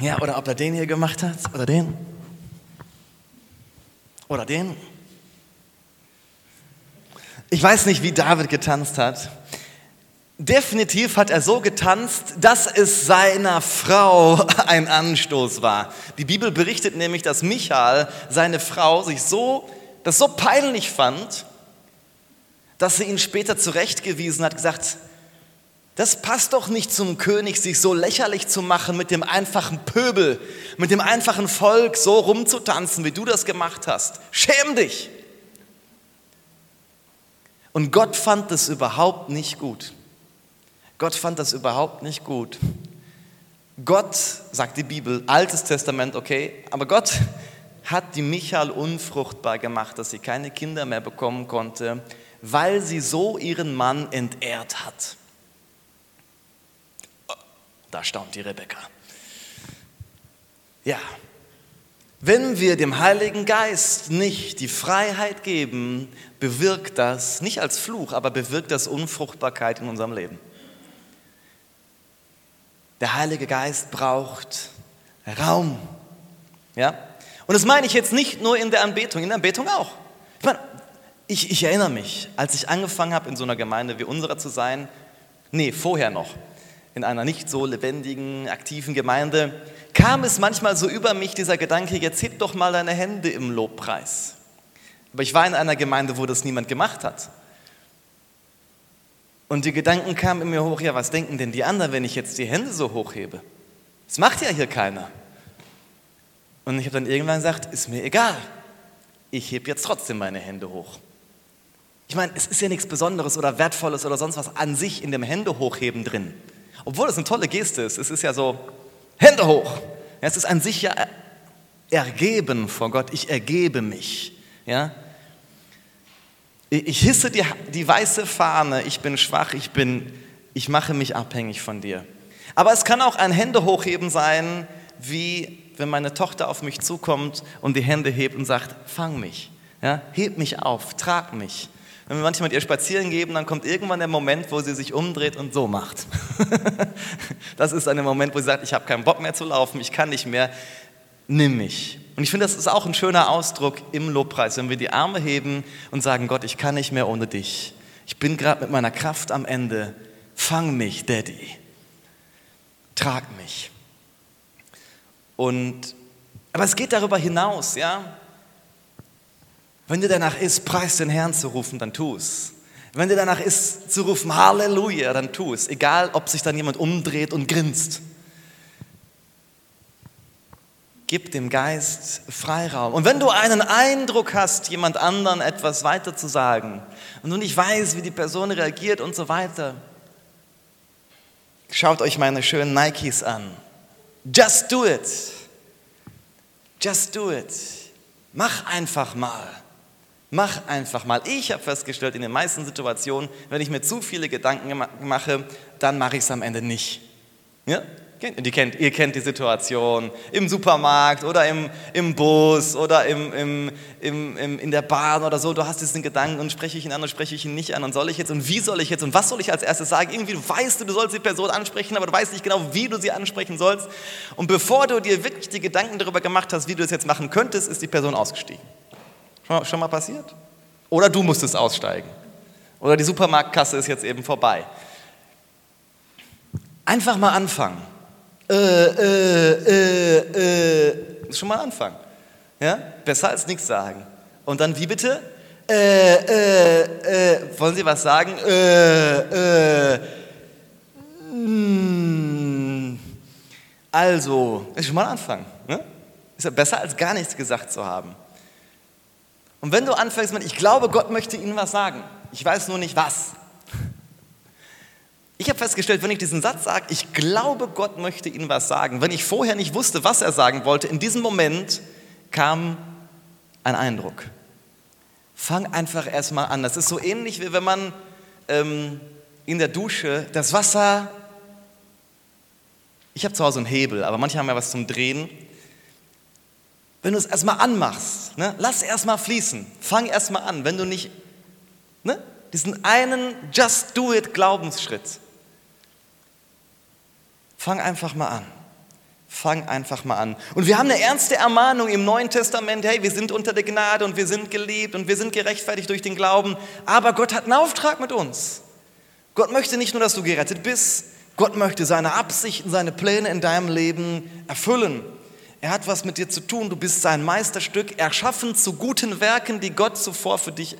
[SPEAKER 1] Ja, oder ob er den hier gemacht hat, oder den. Oder den. Ich weiß nicht, wie David getanzt hat. Definitiv hat er so getanzt, dass es seiner Frau (laughs) ein Anstoß war. Die Bibel berichtet nämlich, dass Michael, seine Frau, sich so, das so peinlich fand, dass sie ihn später zurechtgewiesen hat, gesagt, das passt doch nicht zum König, sich so lächerlich zu machen mit dem einfachen Pöbel, mit dem einfachen Volk so rumzutanzen, wie du das gemacht hast. Schäm dich! Und Gott fand das überhaupt nicht gut. Gott fand das überhaupt nicht gut. Gott, sagt die Bibel, Altes Testament, okay, aber Gott hat die Michael unfruchtbar gemacht, dass sie keine Kinder mehr bekommen konnte, weil sie so ihren Mann entehrt hat. Da staunt die Rebecca. Ja, wenn wir dem Heiligen Geist nicht die Freiheit geben, bewirkt das, nicht als Fluch, aber bewirkt das Unfruchtbarkeit in unserem Leben. Der Heilige Geist braucht Raum. Ja? Und das meine ich jetzt nicht nur in der Anbetung, in der Anbetung auch. Ich meine, ich, ich erinnere mich, als ich angefangen habe, in so einer Gemeinde wie unserer zu sein, nee, vorher noch, in einer nicht so lebendigen, aktiven Gemeinde, kam es manchmal so über mich dieser Gedanke, jetzt heb doch mal deine Hände im Lobpreis. Aber ich war in einer Gemeinde, wo das niemand gemacht hat. Und die Gedanken kamen in mir hoch, ja, was denken denn die anderen, wenn ich jetzt die Hände so hochhebe? Das macht ja hier keiner. Und ich habe dann irgendwann gesagt, ist mir egal. Ich hebe jetzt trotzdem meine Hände hoch. Ich meine, es ist ja nichts Besonderes oder Wertvolles oder sonst was an sich in dem Hände hochheben drin. Obwohl es eine tolle Geste ist. Es ist ja so, Hände hoch. Es ist an sich ja ergeben vor Gott. Ich ergebe mich. Ja? Ich hisse die, die weiße Fahne. Ich bin schwach. Ich, bin, ich mache mich abhängig von dir. Aber es kann auch ein Hände hochheben sein, wie wenn meine Tochter auf mich zukommt und die Hände hebt und sagt, fang mich. Ja? Heb mich auf, trag mich. Wenn wir manchmal mit ihr spazieren gehen, dann kommt irgendwann der Moment, wo sie sich umdreht und so macht. (laughs) das ist ein Moment, wo sie sagt, ich habe keinen Bock mehr zu laufen, ich kann nicht mehr, nimm mich. Und ich finde, das ist auch ein schöner Ausdruck im Lobpreis, wenn wir die Arme heben und sagen, Gott, ich kann nicht mehr ohne dich. Ich bin gerade mit meiner Kraft am Ende. Fang mich, Daddy. Trag mich. Und, aber es geht darüber hinaus, ja. Wenn dir danach ist, Preis den Herrn zu rufen, dann tu es. Wenn dir danach ist, zu rufen, Halleluja, dann tu es. Egal, ob sich dann jemand umdreht und grinst. Gib dem Geist Freiraum. Und wenn du einen Eindruck hast, jemand anderen etwas weiter zu sagen und du nicht weißt, wie die Person reagiert und so weiter, schaut euch meine schönen Nikes an. Just do it. Just do it. Mach einfach mal. Mach einfach mal. Ich habe festgestellt, in den meisten Situationen, wenn ich mir zu viele Gedanken mache, dann mache ich es am Ende nicht. Ja? Kennt, ihr kennt die Situation im Supermarkt oder im, im Bus oder im, im, im, in der Bahn oder so. Du hast diesen Gedanken und spreche ich ihn an und spreche ich ihn nicht an und soll ich jetzt und wie soll ich jetzt und was soll ich als erstes sagen? Irgendwie weißt du, du sollst die Person ansprechen, aber du weißt nicht genau, wie du sie ansprechen sollst. Und bevor du dir wirklich die Gedanken darüber gemacht hast, wie du es jetzt machen könntest, ist die Person ausgestiegen. Schon mal passiert? Oder du musstest aussteigen. Oder die Supermarktkasse ist jetzt eben vorbei. Einfach mal anfangen. Äh, äh, äh, äh. Schon mal anfangen. Ja? Besser als nichts sagen. Und dann wie bitte? Äh, äh, äh, wollen Sie was sagen? Äh, äh, mm. also, ist schon mal ein Anfang. Ne? Ist ja besser, als gar nichts gesagt zu haben. Und wenn du anfängst mit, ich glaube, Gott möchte Ihnen was sagen, ich weiß nur nicht was. Ich habe festgestellt, wenn ich diesen Satz sage, ich glaube, Gott möchte Ihnen was sagen, wenn ich vorher nicht wusste, was er sagen wollte, in diesem Moment kam ein Eindruck. Fang einfach erstmal an. Das ist so ähnlich, wie wenn man ähm, in der Dusche das Wasser, ich habe zu Hause einen Hebel, aber manche haben ja was zum Drehen. Wenn du es erstmal anmachst, ne, lass erstmal fließen, fang erstmal an, wenn du nicht ne, diesen einen Just Do It Glaubensschritt, fang einfach mal an. Fang einfach mal an. Und wir haben eine ernste Ermahnung im Neuen Testament, hey, wir sind unter der Gnade und wir sind geliebt und wir sind gerechtfertigt durch den Glauben, aber Gott hat einen Auftrag mit uns. Gott möchte nicht nur, dass du gerettet bist, Gott möchte seine Absichten, seine Pläne in deinem Leben erfüllen. Er hat was mit dir zu tun, du bist sein Meisterstück, erschaffen zu guten Werken, die Gott zuvor für dich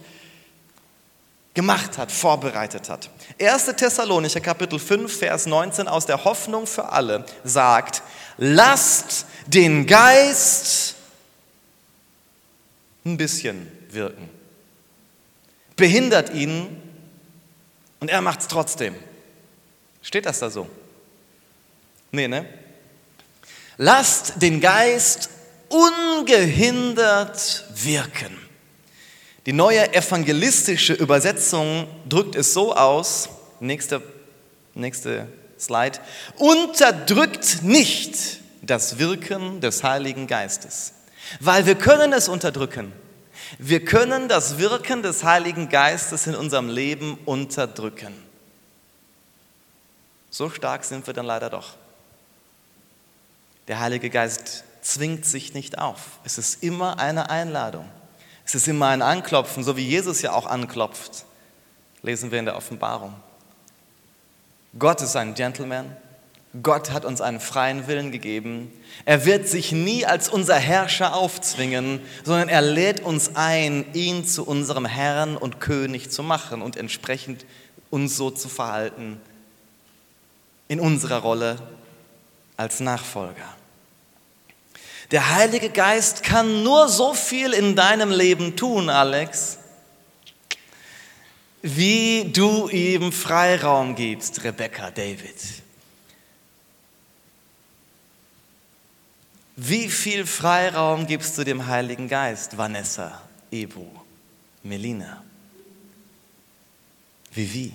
[SPEAKER 1] gemacht hat, vorbereitet hat. 1. Thessalonicher Kapitel 5, Vers 19 aus der Hoffnung für alle sagt, lasst den Geist ein bisschen wirken. Behindert ihn und er macht es trotzdem. Steht das da so? Nee, ne? Lasst den Geist ungehindert wirken. Die neue evangelistische Übersetzung drückt es so aus, nächste, nächste Slide, unterdrückt nicht das Wirken des Heiligen Geistes, weil wir können es unterdrücken. Wir können das Wirken des Heiligen Geistes in unserem Leben unterdrücken. So stark sind wir dann leider doch. Der Heilige Geist zwingt sich nicht auf. Es ist immer eine Einladung. Es ist immer ein Anklopfen, so wie Jesus ja auch anklopft. Lesen wir in der Offenbarung. Gott ist ein Gentleman. Gott hat uns einen freien Willen gegeben. Er wird sich nie als unser Herrscher aufzwingen, sondern er lädt uns ein, ihn zu unserem Herrn und König zu machen und entsprechend uns so zu verhalten in unserer Rolle als Nachfolger. Der Heilige Geist kann nur so viel in deinem Leben tun, Alex, wie du ihm Freiraum gibst, Rebecca, David. Wie viel Freiraum gibst du dem Heiligen Geist, Vanessa, Ebu, Melina? Vivi,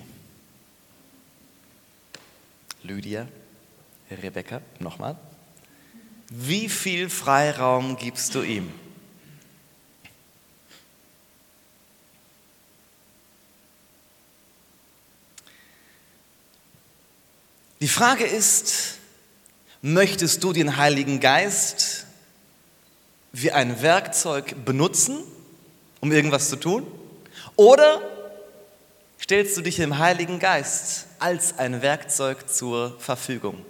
[SPEAKER 1] Lydia, Rebecca, nochmal. Wie viel Freiraum gibst du ihm? Die Frage ist, möchtest du den Heiligen Geist wie ein Werkzeug benutzen, um irgendwas zu tun? Oder stellst du dich dem Heiligen Geist als ein Werkzeug zur Verfügung?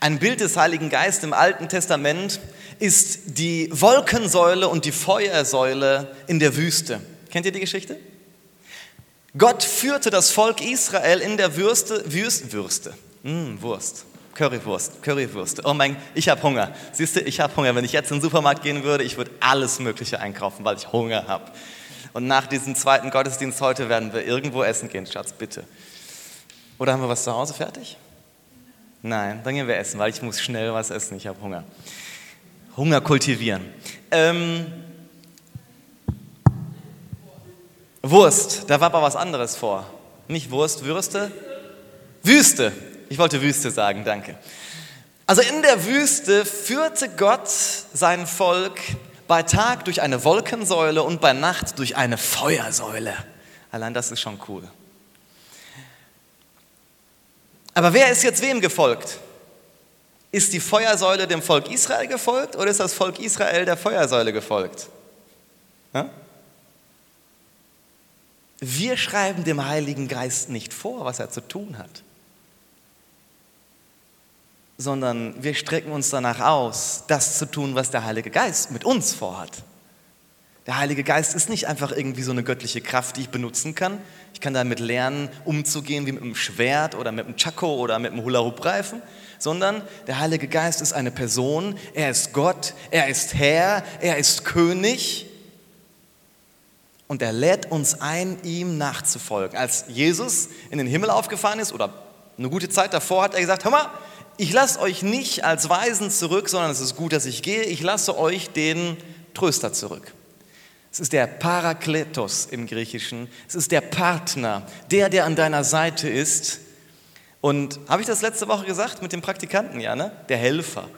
[SPEAKER 1] Ein Bild des Heiligen Geistes im Alten Testament ist die Wolkensäule und die Feuersäule in der Wüste. Kennt ihr die Geschichte? Gott führte das Volk Israel in der Würste, Würst, Würste, mm, Wurst, Currywurst, Currywurst. Oh mein, ich habe Hunger. Siehst du, ich habe Hunger. Wenn ich jetzt in den Supermarkt gehen würde, ich würde alles Mögliche einkaufen, weil ich Hunger habe. Und nach diesem zweiten Gottesdienst heute werden wir irgendwo essen gehen, Schatz, bitte. Oder haben wir was zu Hause fertig? Nein, dann gehen wir essen, weil ich muss schnell was essen. Ich habe Hunger. Hunger kultivieren. Ähm, Wurst, da war aber was anderes vor. Nicht Wurst, Würste? Wüste. Ich wollte Wüste sagen, danke. Also in der Wüste führte Gott sein Volk bei Tag durch eine Wolkensäule und bei Nacht durch eine Feuersäule. Allein das ist schon cool. Aber wer ist jetzt wem gefolgt? Ist die Feuersäule dem Volk Israel gefolgt oder ist das Volk Israel der Feuersäule gefolgt? Ja? Wir schreiben dem Heiligen Geist nicht vor, was er zu tun hat, sondern wir strecken uns danach aus, das zu tun, was der Heilige Geist mit uns vorhat. Der Heilige Geist ist nicht einfach irgendwie so eine göttliche Kraft, die ich benutzen kann. Ich kann damit lernen, umzugehen wie mit einem Schwert oder mit einem Chaco oder mit einem Hula-Hoop-Reifen, sondern der Heilige Geist ist eine Person, er ist Gott, er ist Herr, er ist König und er lädt uns ein, ihm nachzufolgen. Als Jesus in den Himmel aufgefahren ist oder eine gute Zeit davor hat er gesagt, hör mal, ich lasse euch nicht als Weisen zurück, sondern es ist gut, dass ich gehe, ich lasse euch den Tröster zurück. Es ist der Parakletos im Griechischen. Es ist der Partner, der, der an deiner Seite ist. Und habe ich das letzte Woche gesagt mit dem Praktikanten, ja, ne? Der Helfer.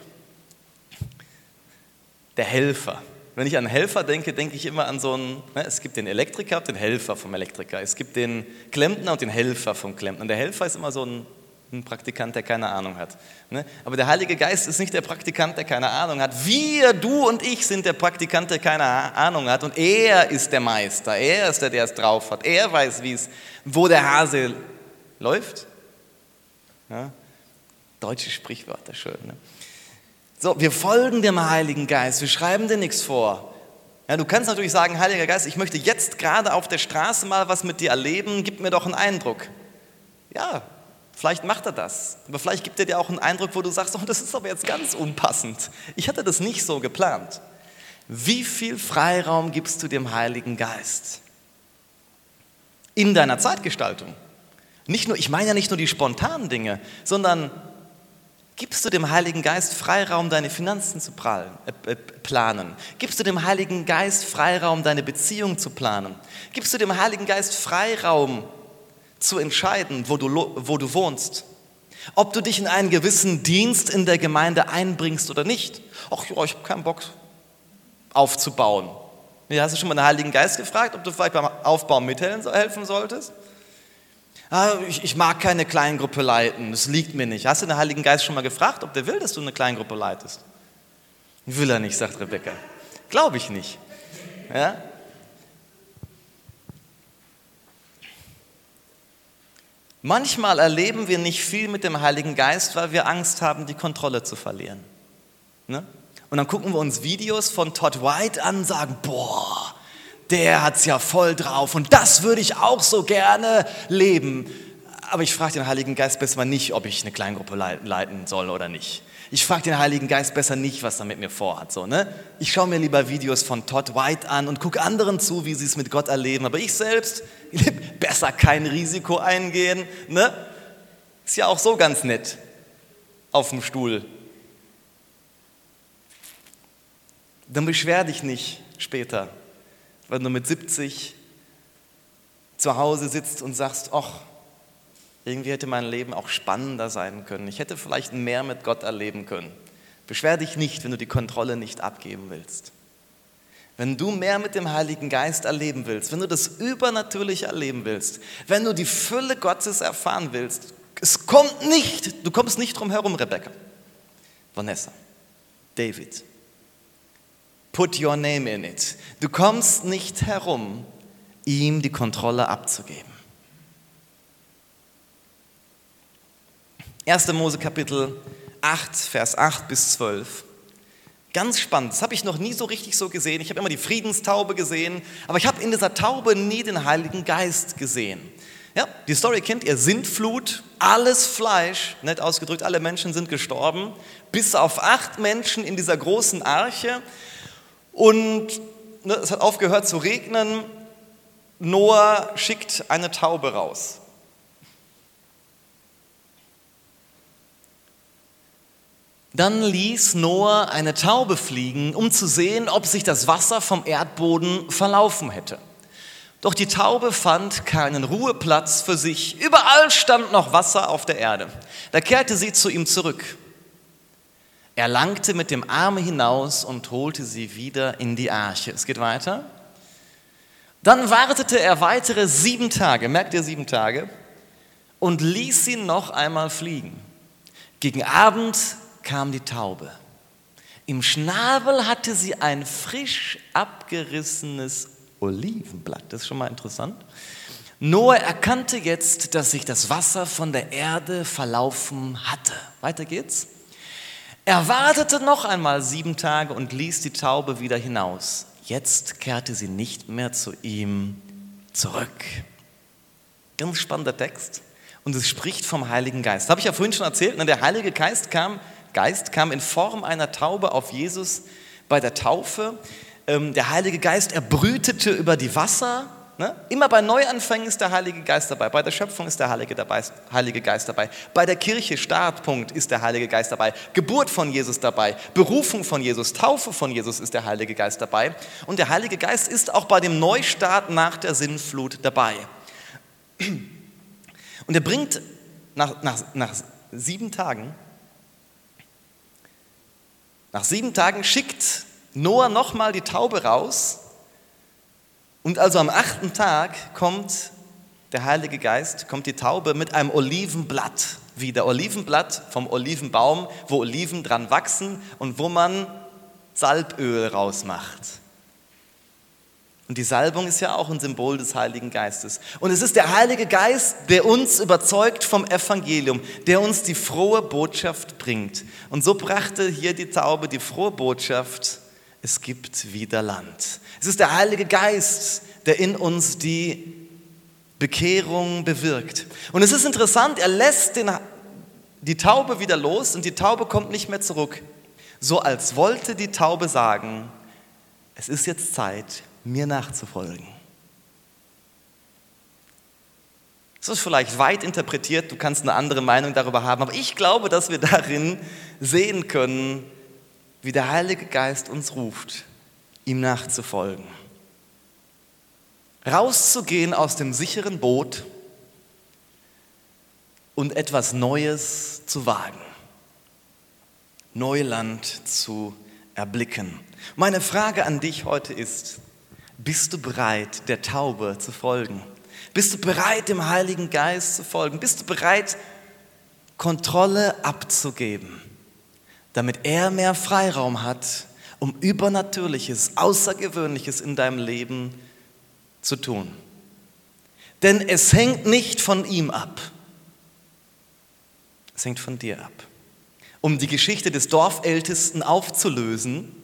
[SPEAKER 1] Der Helfer. Wenn ich an Helfer denke, denke ich immer an so einen, ne, es gibt den Elektriker und den Helfer vom Elektriker. Es gibt den Klempner und den Helfer vom Klempner. Und der Helfer ist immer so ein ein Praktikant, der keine Ahnung hat. Ne? Aber der Heilige Geist ist nicht der Praktikant, der keine Ahnung hat. Wir, du und ich sind der Praktikant, der keine Ahnung hat. Und er ist der Meister. Er ist der, der es drauf hat. Er weiß, wie es, wo der Hase läuft. Ja? Deutsche Sprichwörter, schön. Ne? So, wir folgen dem Heiligen Geist. Wir schreiben dir nichts vor. Ja, du kannst natürlich sagen, Heiliger Geist, ich möchte jetzt gerade auf der Straße mal was mit dir erleben. Gib mir doch einen Eindruck. Ja, Vielleicht macht er das, aber vielleicht gibt er dir auch einen Eindruck, wo du sagst, oh, das ist aber jetzt ganz unpassend. Ich hatte das nicht so geplant. Wie viel Freiraum gibst du dem Heiligen Geist in deiner Zeitgestaltung? Nicht nur, ich meine ja nicht nur die spontanen Dinge, sondern gibst du dem Heiligen Geist Freiraum, deine Finanzen zu äh, äh, planen? Gibst du dem Heiligen Geist Freiraum, deine Beziehung zu planen? Gibst du dem Heiligen Geist Freiraum, zu entscheiden, wo du, wo du wohnst. Ob du dich in einen gewissen Dienst in der Gemeinde einbringst oder nicht. Ach ja, ich habe keinen Bock aufzubauen. Hast du schon mal den Heiligen Geist gefragt, ob du vielleicht beim Aufbau mithelfen solltest? Ah, ich, ich, mag keine Kleingruppe leiten, das liegt mir nicht. Hast du den Heiligen Geist schon mal gefragt, ob der will, dass du eine Kleingruppe leitest? Will er nicht, sagt Rebecca. Glaube ich nicht. Ja? Manchmal erleben wir nicht viel mit dem Heiligen Geist, weil wir Angst haben, die Kontrolle zu verlieren. Ne? Und dann gucken wir uns Videos von Todd White an und sagen, boah, der hat es ja voll drauf und das würde ich auch so gerne leben. Aber ich frage den Heiligen Geist besser nicht, ob ich eine Kleingruppe leiten soll oder nicht. Ich frage den Heiligen Geist besser nicht, was er mit mir vorhat. So, ne? Ich schaue mir lieber Videos von Todd White an und gucke anderen zu, wie sie es mit Gott erleben. Aber ich selbst, (laughs) besser kein Risiko eingehen. Ne? Ist ja auch so ganz nett auf dem Stuhl. Dann beschwer dich nicht später, wenn du mit 70 zu Hause sitzt und sagst, ach, irgendwie hätte mein Leben auch spannender sein können. Ich hätte vielleicht mehr mit Gott erleben können. Beschwer dich nicht, wenn du die Kontrolle nicht abgeben willst. Wenn du mehr mit dem Heiligen Geist erleben willst, wenn du das Übernatürliche erleben willst, wenn du die Fülle Gottes erfahren willst, es kommt nicht, du kommst nicht drum herum, Rebecca, Vanessa, David. Put your name in it. Du kommst nicht herum, ihm die Kontrolle abzugeben. 1. Mose Kapitel 8, Vers 8 bis 12. Ganz spannend, das habe ich noch nie so richtig so gesehen. Ich habe immer die Friedenstaube gesehen, aber ich habe in dieser Taube nie den Heiligen Geist gesehen. Ja, die Story kennt ihr, Sintflut, alles Fleisch, nett ausgedrückt, alle Menschen sind gestorben, bis auf acht Menschen in dieser großen Arche. Und ne, es hat aufgehört zu regnen. Noah schickt eine Taube raus. Dann ließ Noah eine Taube fliegen, um zu sehen, ob sich das Wasser vom Erdboden verlaufen hätte. Doch die Taube fand keinen Ruheplatz für sich. Überall stand noch Wasser auf der Erde. Da kehrte sie zu ihm zurück. Er langte mit dem Arme hinaus und holte sie wieder in die Arche. Es geht weiter. Dann wartete er weitere sieben Tage, merkt ihr sieben Tage, und ließ sie noch einmal fliegen. Gegen Abend kam die Taube. Im Schnabel hatte sie ein frisch abgerissenes Olivenblatt. Das ist schon mal interessant. Noah erkannte jetzt, dass sich das Wasser von der Erde verlaufen hatte. Weiter geht's. Er wartete noch einmal sieben Tage und ließ die Taube wieder hinaus. jetzt kehrte sie nicht mehr zu ihm zurück. Ganz spannender Text. Und es spricht vom Heiligen Geist. Habe ich ja vorhin schon erzählt. Ne? Der Heilige Geist kam, Geist kam in Form einer Taube auf Jesus bei der Taufe. Ähm, der Heilige Geist, er brütete über die Wasser. Ne? Immer bei Neuanfängen ist der Heilige Geist dabei. Bei der Schöpfung ist der Heilige Geist dabei. Bei der Kirche, Startpunkt, ist der Heilige Geist dabei. Geburt von Jesus dabei. Berufung von Jesus. Taufe von Jesus ist der Heilige Geist dabei. Und der Heilige Geist ist auch bei dem Neustart nach der Sinnflut dabei. Und er bringt nach, nach, nach sieben Tagen, nach sieben Tagen schickt Noah nochmal die Taube raus. Und also am achten Tag kommt der Heilige Geist, kommt die Taube mit einem Olivenblatt wieder. Olivenblatt vom Olivenbaum, wo Oliven dran wachsen und wo man Salböl rausmacht. Und die Salbung ist ja auch ein Symbol des Heiligen Geistes. Und es ist der Heilige Geist, der uns überzeugt vom Evangelium, der uns die frohe Botschaft bringt. Und so brachte hier die Taube die frohe Botschaft, es gibt wieder Land. Es ist der Heilige Geist, der in uns die Bekehrung bewirkt. Und es ist interessant, er lässt den, die Taube wieder los und die Taube kommt nicht mehr zurück. So als wollte die Taube sagen, es ist jetzt Zeit, mir nachzufolgen. Das ist vielleicht weit interpretiert, du kannst eine andere Meinung darüber haben, aber ich glaube, dass wir darin sehen können, wie der Heilige Geist uns ruft, ihm nachzufolgen. Rauszugehen aus dem sicheren Boot und etwas Neues zu wagen. Neuland zu erblicken. Meine Frage an dich heute ist, bist du bereit, der Taube zu folgen? Bist du bereit, dem Heiligen Geist zu folgen? Bist du bereit, Kontrolle abzugeben, damit er mehr Freiraum hat, um Übernatürliches, Außergewöhnliches in deinem Leben zu tun? Denn es hängt nicht von ihm ab. Es hängt von dir ab. Um die Geschichte des Dorfältesten aufzulösen,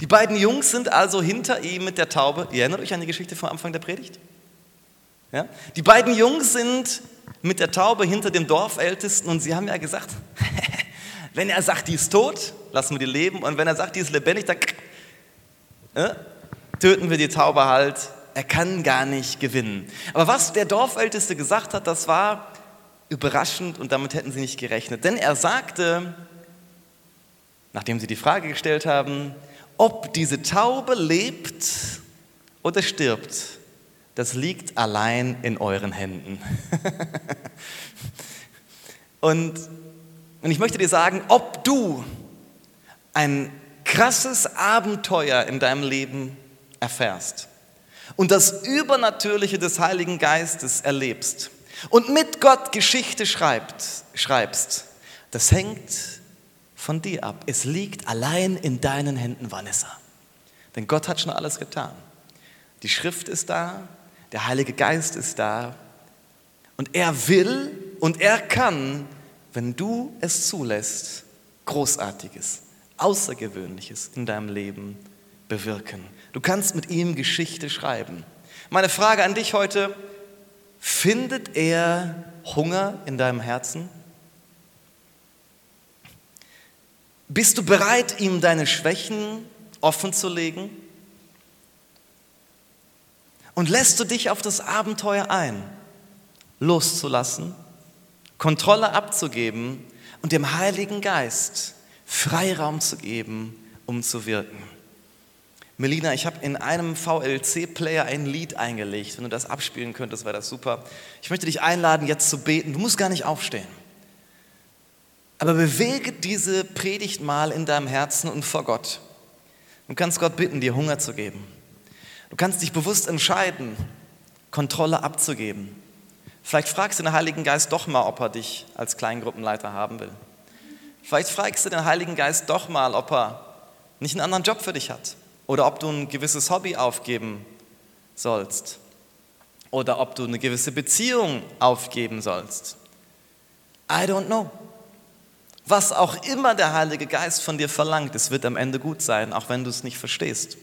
[SPEAKER 1] die beiden Jungs sind also hinter ihm mit der Taube. Ihr erinnert euch an die Geschichte vom Anfang der Predigt? Ja? Die beiden Jungs sind mit der Taube hinter dem Dorfältesten und sie haben ja gesagt, (laughs) wenn er sagt, die ist tot, lassen wir die leben und wenn er sagt, die ist lebendig, dann (laughs) äh, töten wir die Taube halt. Er kann gar nicht gewinnen. Aber was der Dorfälteste gesagt hat, das war überraschend und damit hätten sie nicht gerechnet. Denn er sagte, nachdem sie die Frage gestellt haben, ob diese Taube lebt oder stirbt, das liegt allein in euren Händen. (laughs) und, und ich möchte dir sagen, ob du ein krasses Abenteuer in deinem Leben erfährst und das Übernatürliche des Heiligen Geistes erlebst und mit Gott Geschichte schreibst, schreibst das hängt von dir ab. Es liegt allein in deinen Händen, Vanessa. Denn Gott hat schon alles getan. Die Schrift ist da, der Heilige Geist ist da und er will und er kann, wenn du es zulässt, Großartiges, Außergewöhnliches in deinem Leben bewirken. Du kannst mit ihm Geschichte schreiben. Meine Frage an dich heute, findet er Hunger in deinem Herzen? Bist du bereit, ihm deine Schwächen offen zu legen? Und lässt du dich auf das Abenteuer ein, loszulassen, Kontrolle abzugeben und dem Heiligen Geist Freiraum zu geben, um zu wirken? Melina, ich habe in einem VLC-Player ein Lied eingelegt. Wenn du das abspielen könntest, wäre das super. Ich möchte dich einladen, jetzt zu beten. Du musst gar nicht aufstehen. Aber bewege diese Predigt mal in deinem Herzen und vor Gott. Du kannst Gott bitten, dir Hunger zu geben. Du kannst dich bewusst entscheiden, Kontrolle abzugeben. Vielleicht fragst du den Heiligen Geist doch mal, ob er dich als Kleingruppenleiter haben will. Vielleicht fragst du den Heiligen Geist doch mal, ob er nicht einen anderen Job für dich hat. Oder ob du ein gewisses Hobby aufgeben sollst. Oder ob du eine gewisse Beziehung aufgeben sollst. I don't know. Was auch immer der Heilige Geist von dir verlangt, es wird am Ende gut sein, auch wenn du es nicht verstehst.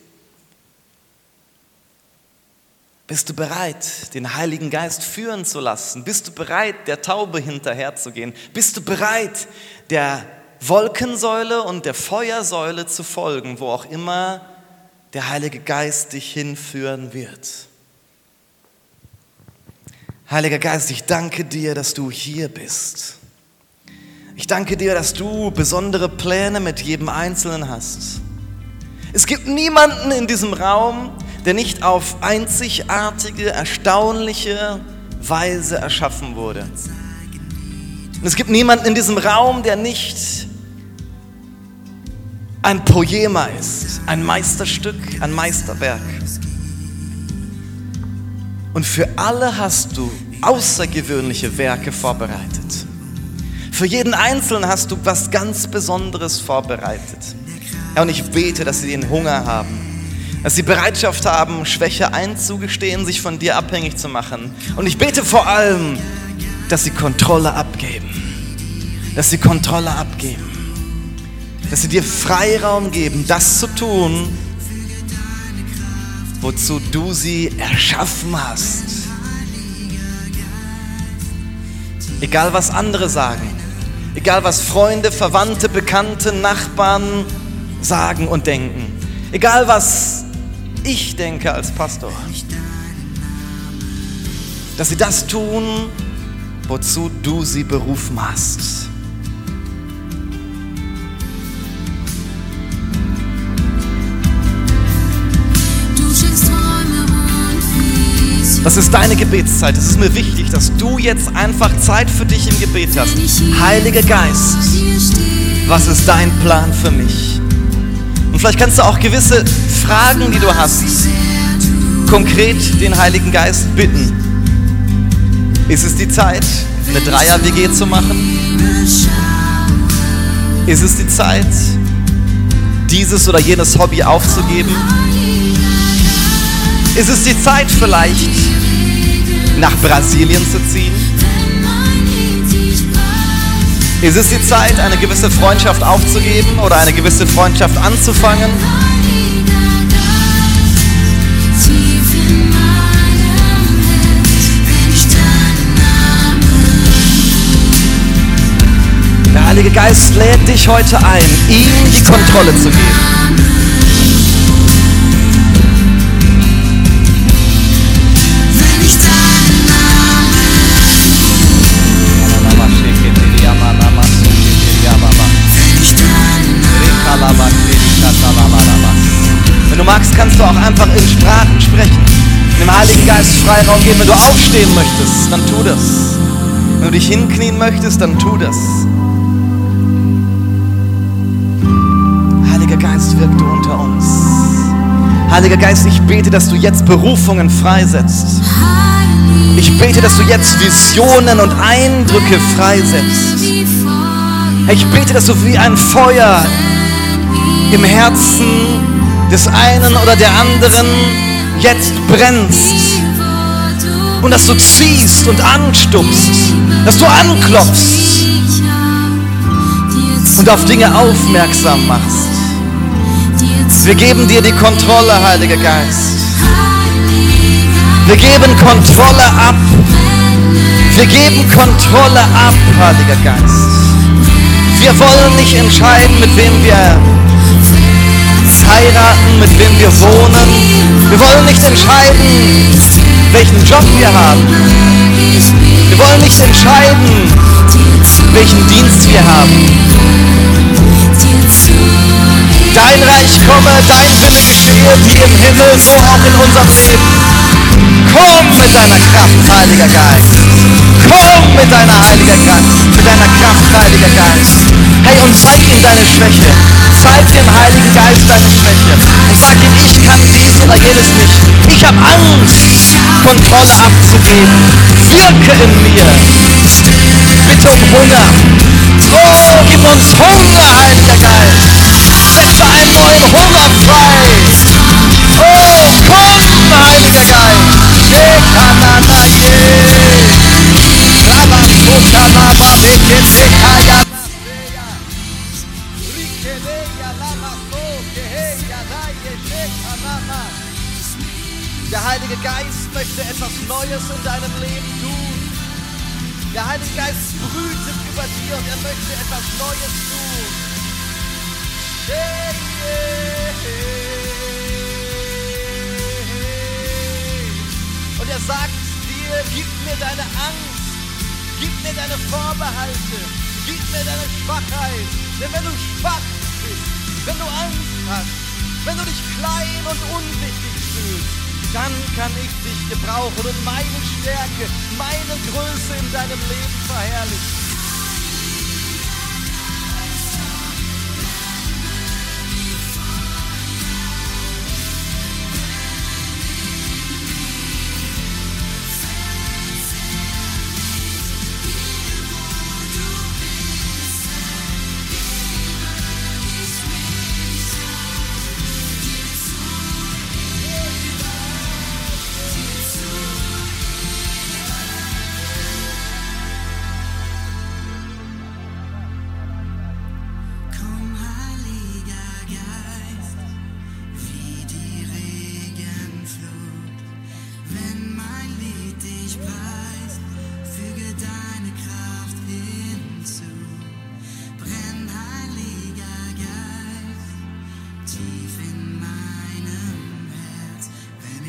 [SPEAKER 1] Bist du bereit, den Heiligen Geist führen zu lassen? Bist du bereit, der Taube hinterherzugehen? Bist du bereit, der Wolkensäule und der Feuersäule zu folgen, wo auch immer der Heilige Geist dich hinführen wird? Heiliger Geist, ich danke dir, dass du hier bist. Ich danke dir, dass du besondere Pläne mit jedem Einzelnen hast. Es gibt niemanden in diesem Raum, der nicht auf einzigartige, erstaunliche Weise erschaffen wurde. Und es gibt niemanden in diesem Raum, der nicht ein Poema ist, ein Meisterstück, ein Meisterwerk. Und für alle hast du außergewöhnliche Werke vorbereitet. Für jeden Einzelnen hast du was ganz Besonderes vorbereitet. Herr, und ich bete, dass sie den Hunger haben, dass sie Bereitschaft haben, Schwäche einzugestehen, sich von dir abhängig zu machen. Und ich bete vor allem, dass sie Kontrolle abgeben. Dass sie Kontrolle abgeben. Dass sie dir Freiraum geben, das zu tun, wozu du sie erschaffen hast. Egal was andere sagen, egal was Freunde, Verwandte, Bekannte, Nachbarn sagen und denken, egal was ich denke als Pastor. Dass sie das tun, wozu du sie berufen hast. Das ist deine Gebetszeit. Es ist mir wichtig, dass du jetzt einfach Zeit für dich im Gebet hast. Heiliger Geist, was ist dein Plan für mich? Und vielleicht kannst du auch gewisse Fragen, die du hast, konkret den Heiligen Geist bitten. Ist es die Zeit, eine Dreier-WG zu machen? Ist es die Zeit, dieses oder jenes Hobby aufzugeben? Ist es die Zeit vielleicht, nach Brasilien zu ziehen? Ist es die Zeit, eine gewisse Freundschaft aufzugeben oder eine gewisse Freundschaft anzufangen? Der Heilige Geist lädt dich heute ein, ihm die Kontrolle zu geben. Magst, kannst du auch einfach in Sprachen sprechen. Dem Heiligen Geist Freiraum geben. Wenn du aufstehen möchtest, dann tu das. Wenn du dich hinknien möchtest, dann tu das. Heiliger Geist, wirk du unter uns. Heiliger Geist, ich bete, dass du jetzt Berufungen freisetzt. Ich bete, dass du jetzt Visionen und Eindrücke freisetzt. Ich bete, dass du wie ein Feuer im Herzen des einen oder der anderen jetzt brennst und dass du ziehst und anstupst, dass du anklopfst und auf Dinge aufmerksam machst. Wir geben dir die Kontrolle, Heiliger Geist. Wir geben Kontrolle ab. Wir geben Kontrolle ab, Heiliger Geist. Wir wollen nicht entscheiden, mit wem wir heiraten, mit wem wir wohnen. Wir wollen nicht entscheiden, welchen Job wir haben. Wir wollen nicht entscheiden, welchen Dienst wir haben. Dein Reich komme, dein Wille geschehe, wie im Himmel, so auch in unserem Leben. Komm mit deiner Kraft, Heiliger Geist. Komm mit deiner Heiliger Kraft, mit deiner Kraft, Heiliger Geist. Hey, und zeig ihm deine Schwäche. Zeig dem Heiligen Geist deine Schwäche. Und sag ihm, ich kann dies oder jenes nicht. Ich habe Angst, Kontrolle abzugeben. Wirke in mir. Bitte um Hunger. Oh, gib uns Hunger, Heiliger Geist. Setze einen neuen Hunger frei. Oh, komm, Heiliger Geist. Shekananaye. Rabasokanaba bekesekaya. Neues in deinem Leben tun. Der Heilige Geist brütet über dir und er möchte etwas Neues tun. Hey, hey, hey. Und er sagt dir, gib mir deine Angst, gib mir deine Vorbehalte, gib mir deine Schwachheit. Denn wenn du schwach bist, wenn du Angst hast, wenn du dich klein und unwichtig fühlst, dann kann ich dich gebrauchen und meine Stärke, meine Größe in deinem Leben verherrlichen.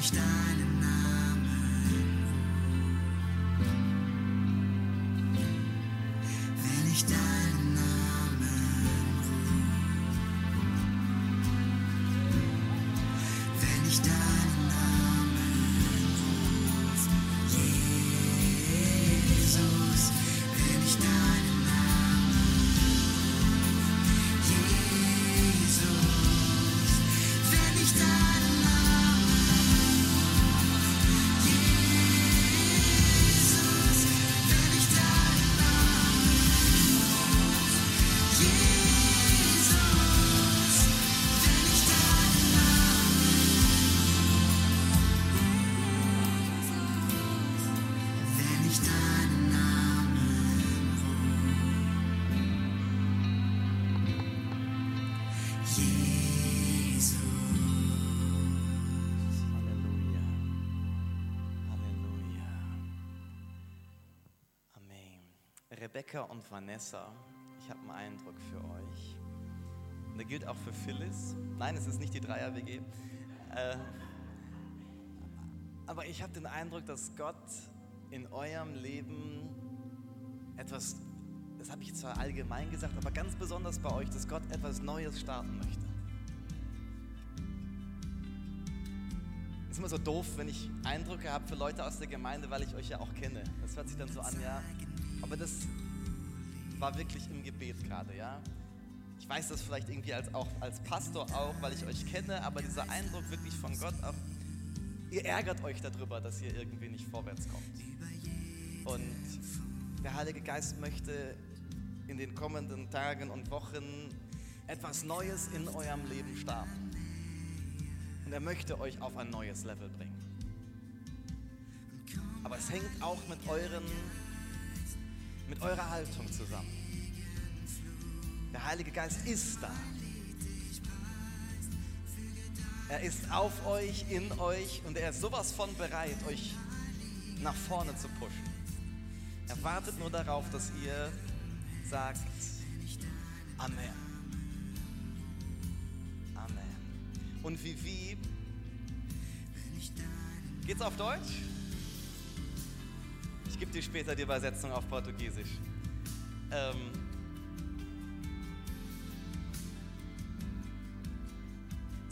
[SPEAKER 1] ich deinen Namen. Wenn ich deinen Rebecca und Vanessa, ich habe einen Eindruck für euch. Und der gilt auch für Phyllis. Nein, es ist nicht die Dreier-WG. Äh, aber ich habe den Eindruck, dass Gott in eurem Leben etwas, das habe ich zwar allgemein gesagt, aber ganz besonders bei euch, dass Gott etwas Neues starten möchte. Es ist immer so doof, wenn ich Eindrücke habe für Leute aus der Gemeinde, weil ich euch ja auch kenne. Das hört sich dann so an, ja, aber das war wirklich im Gebet gerade, ja. Ich weiß das vielleicht irgendwie als, auch als Pastor auch, weil ich euch kenne, aber dieser Eindruck wirklich von Gott auch, ihr ärgert euch darüber, dass ihr irgendwie nicht vorwärts kommt. Und der Heilige Geist möchte in den kommenden Tagen und Wochen etwas Neues in eurem Leben starten. Und er möchte euch auf ein neues Level bringen. Aber es hängt auch mit euren mit eurer Haltung zusammen. Der Heilige Geist ist da. Er ist auf euch, in euch und er ist sowas von bereit, euch nach vorne zu pushen. Er wartet nur darauf, dass ihr sagt, Amen. Amen. Und wie wie? Geht's auf Deutsch? Gebe dir später die Übersetzung auf Portugiesisch. Ähm,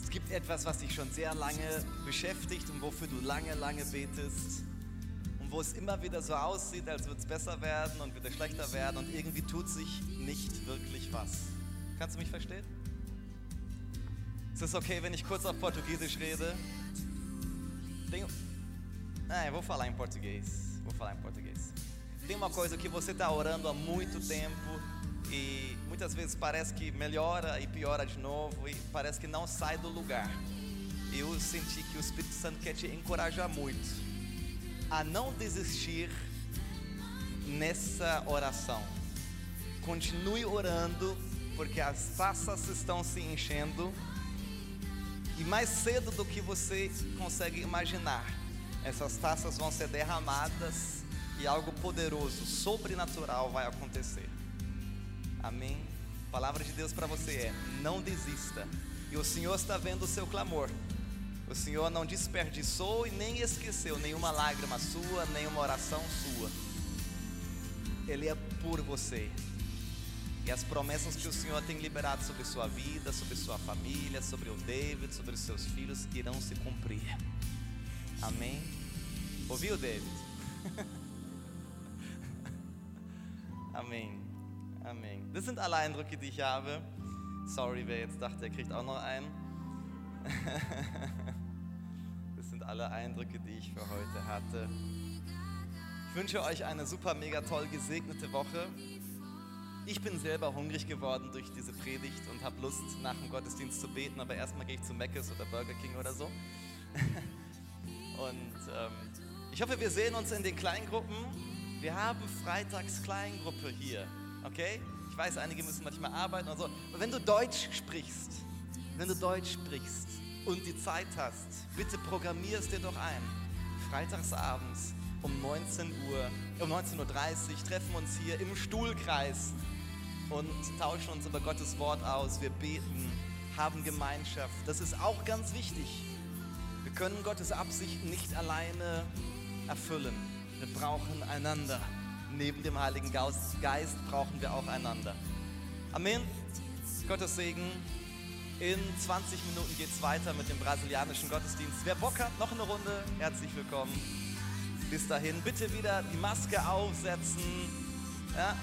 [SPEAKER 1] es gibt etwas, was dich schon sehr lange beschäftigt und wofür du lange, lange betest. Und wo es immer wieder so aussieht, als würde es besser werden und wieder schlechter werden und irgendwie tut sich nicht wirklich was. Kannst du mich verstehen? Ist es okay, wenn ich kurz auf Portugiesisch rede? Tenho... Ah, eu vou falar em português. Vou falar em português. Tem uma coisa que você está orando há muito tempo e muitas vezes parece que melhora e piora de novo e parece que não sai do lugar. Eu senti que o Espírito Santo quer te encorajar muito a não desistir nessa oração. Continue orando, porque as taças estão se enchendo e mais cedo do que você consegue imaginar Essas taças vão ser derramadas e algo poderoso, sobrenatural vai acontecer. Amém? A palavra de Deus para você é: não desista. E o Senhor está vendo o seu clamor. O Senhor não desperdiçou e nem esqueceu nenhuma lágrima sua, nenhuma oração sua. Ele é por você. E as promessas que o Senhor tem liberado sobre sua vida, sobre sua família, sobre o David, sobre os seus filhos, irão se cumprir. Amém? Ouviu, David? (laughs) Amém. Amém. Das sind alle Eindrücke, die ich habe. Sorry, wer jetzt dachte, er kriegt auch noch einen. (laughs) Das sind alle Eindrücke, die ich für heute hatte. Ich wünsche euch eine super, mega toll gesegnete Woche. Ich bin selber hungrig geworden durch diese Predigt und habe Lust, nach dem Gottesdienst zu beten, aber erstmal gehe ich zu Mc's oder Burger King oder so. (laughs) Und ähm, ich hoffe, wir sehen uns in den Kleingruppen. Wir haben freitags Kleingruppe hier, okay? Ich weiß, einige müssen manchmal arbeiten und so. Aber wenn du Deutsch sprichst, wenn du Deutsch sprichst und die Zeit hast, bitte programmier es dir doch ein. Freitagsabends um 19 Uhr, um 19.30 Uhr treffen wir uns hier im Stuhlkreis und tauschen uns über Gottes Wort aus. Wir beten, haben Gemeinschaft. Das ist auch ganz wichtig. Wir können Gottes Absichten nicht alleine erfüllen. Wir brauchen einander. Neben dem Heiligen Geist brauchen wir auch einander. Amen. Gottes Segen. In 20 Minuten geht es weiter mit dem brasilianischen Gottesdienst. Wer Bock hat, noch eine Runde, herzlich willkommen. Bis dahin, bitte wieder die Maske aufsetzen. Ja,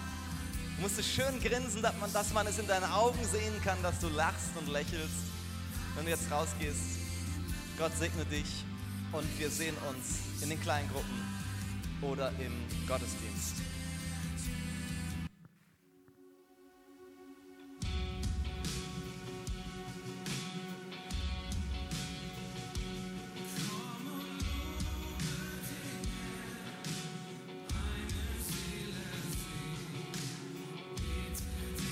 [SPEAKER 1] Du musst schön grinsen, dass man, dass man es in deinen Augen sehen kann, dass du lachst und lächelst. Wenn du jetzt rausgehst, Gott segne dich und wir sehen uns in den kleinen Gruppen oder im Gottesdienst.